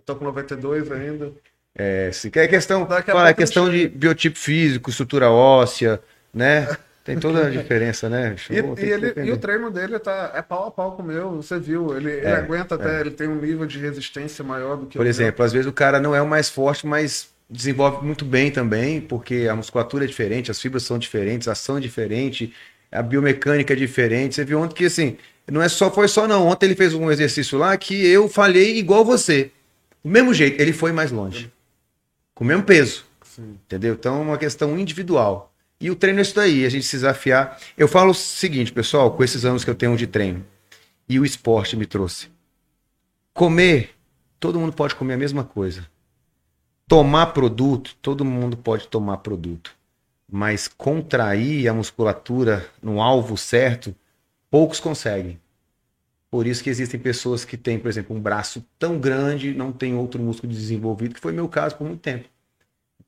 Speaker 2: Tô com 92 ainda.
Speaker 1: É, sim. É questão, fala, é questão de biotipo físico, estrutura óssea, né? Tem toda a diferença, né?
Speaker 2: e, e, ele, e, o treino dele tá, é pau a pau com o meu, você viu. Ele, é, ele aguenta até, é. ele tem um nível de resistência maior do que
Speaker 1: Por exemplo, meu. às vezes o cara não é o mais forte, mas desenvolve muito bem também, porque a musculatura é diferente, as fibras são diferentes, a ação é diferente, a biomecânica é diferente. Você viu ontem que assim, não é só foi só não. Ontem ele fez um exercício lá que eu falhei igual você. Do mesmo jeito, ele foi mais longe. Com o mesmo peso. Sim. Entendeu? Então é uma questão individual. E o treino é isso daí, a gente se desafiar. Eu falo o seguinte, pessoal, com esses anos que eu tenho de treino, e o esporte me trouxe. Comer, todo mundo pode comer a mesma coisa. Tomar produto, todo mundo pode tomar produto mas contrair a musculatura no alvo certo, poucos conseguem. Por isso que existem pessoas que têm, por exemplo, um braço tão grande, não tem outro músculo desenvolvido, que foi meu caso por muito tempo.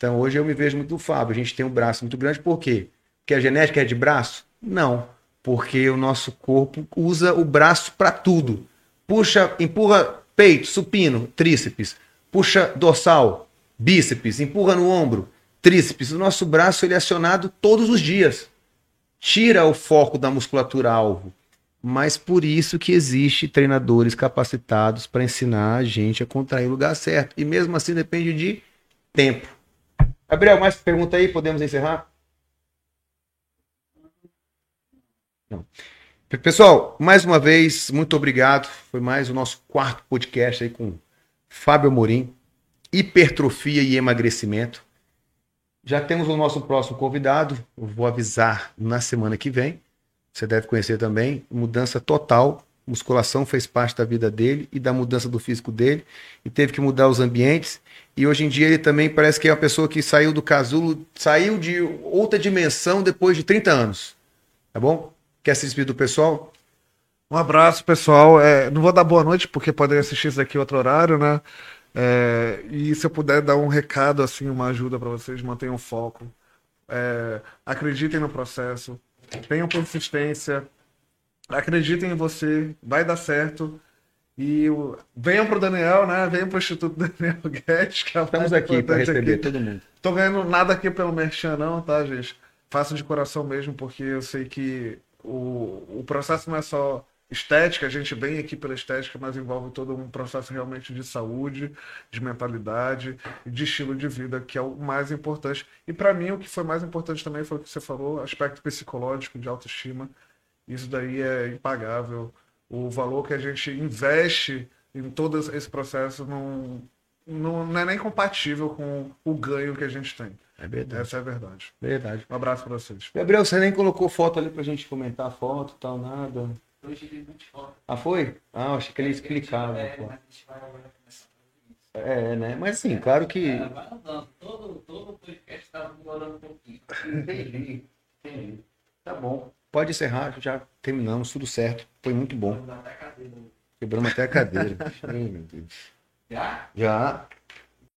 Speaker 1: Então hoje eu me vejo muito do Fábio. A gente tem um braço muito grande, por quê? Porque a genética é de braço? Não. Porque o nosso corpo usa o braço para tudo. Puxa, empurra peito, supino, tríceps. Puxa dorsal, bíceps, empurra no ombro, tríceps, o nosso braço ele é acionado todos os dias. tira o foco da musculatura alvo. Mas por isso que existe treinadores capacitados para ensinar a gente a contrair o lugar certo. E mesmo assim depende de tempo. Gabriel, mais pergunta aí? Podemos encerrar? Não. Pessoal, mais uma vez, muito obrigado. Foi mais o nosso quarto podcast aí com Fábio Morim, hipertrofia e emagrecimento. Já temos o nosso próximo convidado, eu vou avisar na semana que vem. Você deve conhecer também, mudança total. Musculação fez parte da vida dele e da mudança do físico dele e teve que mudar os ambientes. E hoje em dia ele também parece que é uma pessoa que saiu do casulo, saiu de outra dimensão depois de 30 anos. Tá bom? Quer se despedir do pessoal?
Speaker 2: Um abraço, pessoal. É, não vou dar boa noite, porque podem assistir isso aqui outro horário, né? É, e se eu puder dar um recado, assim, uma ajuda para vocês, mantenham foco. É, acreditem no processo, tenham persistência, acreditem em você, vai dar certo. E o... venham pro Daniel, né? Venham pro Instituto Daniel Guedes, que é
Speaker 1: Estamos aqui para receber aqui. todo mundo.
Speaker 2: Tô ganhando nada aqui pelo Merchan, não, tá, gente? Façam de coração mesmo, porque eu sei que o, o processo não é só estética, a gente vem aqui pela estética, mas envolve todo um processo realmente de saúde, de mentalidade de estilo de vida, que é o mais importante. E para mim, o que foi mais importante também foi o que você falou, aspecto psicológico, de autoestima. Isso daí é impagável. O valor que a gente investe em todo esse processo não, não, não é nem compatível com o ganho que a gente tem.
Speaker 1: É verdade.
Speaker 2: Essa é a verdade.
Speaker 1: Verdade.
Speaker 2: Um abraço para vocês.
Speaker 1: Gabriel, você nem colocou foto ali pra gente comentar a foto tal, nada. Ah, foi? Ah, achei que ele explicava. É, né? Mas assim, claro que.
Speaker 3: É, todo, todo podcast estava tá demorando um pouquinho. Entendi, entendi.
Speaker 1: Tá bom. Pode encerrar, já terminamos, tudo certo. Foi muito bom. Quebramos até a cadeira. Ai, meu Deus.
Speaker 3: Já?
Speaker 1: Já.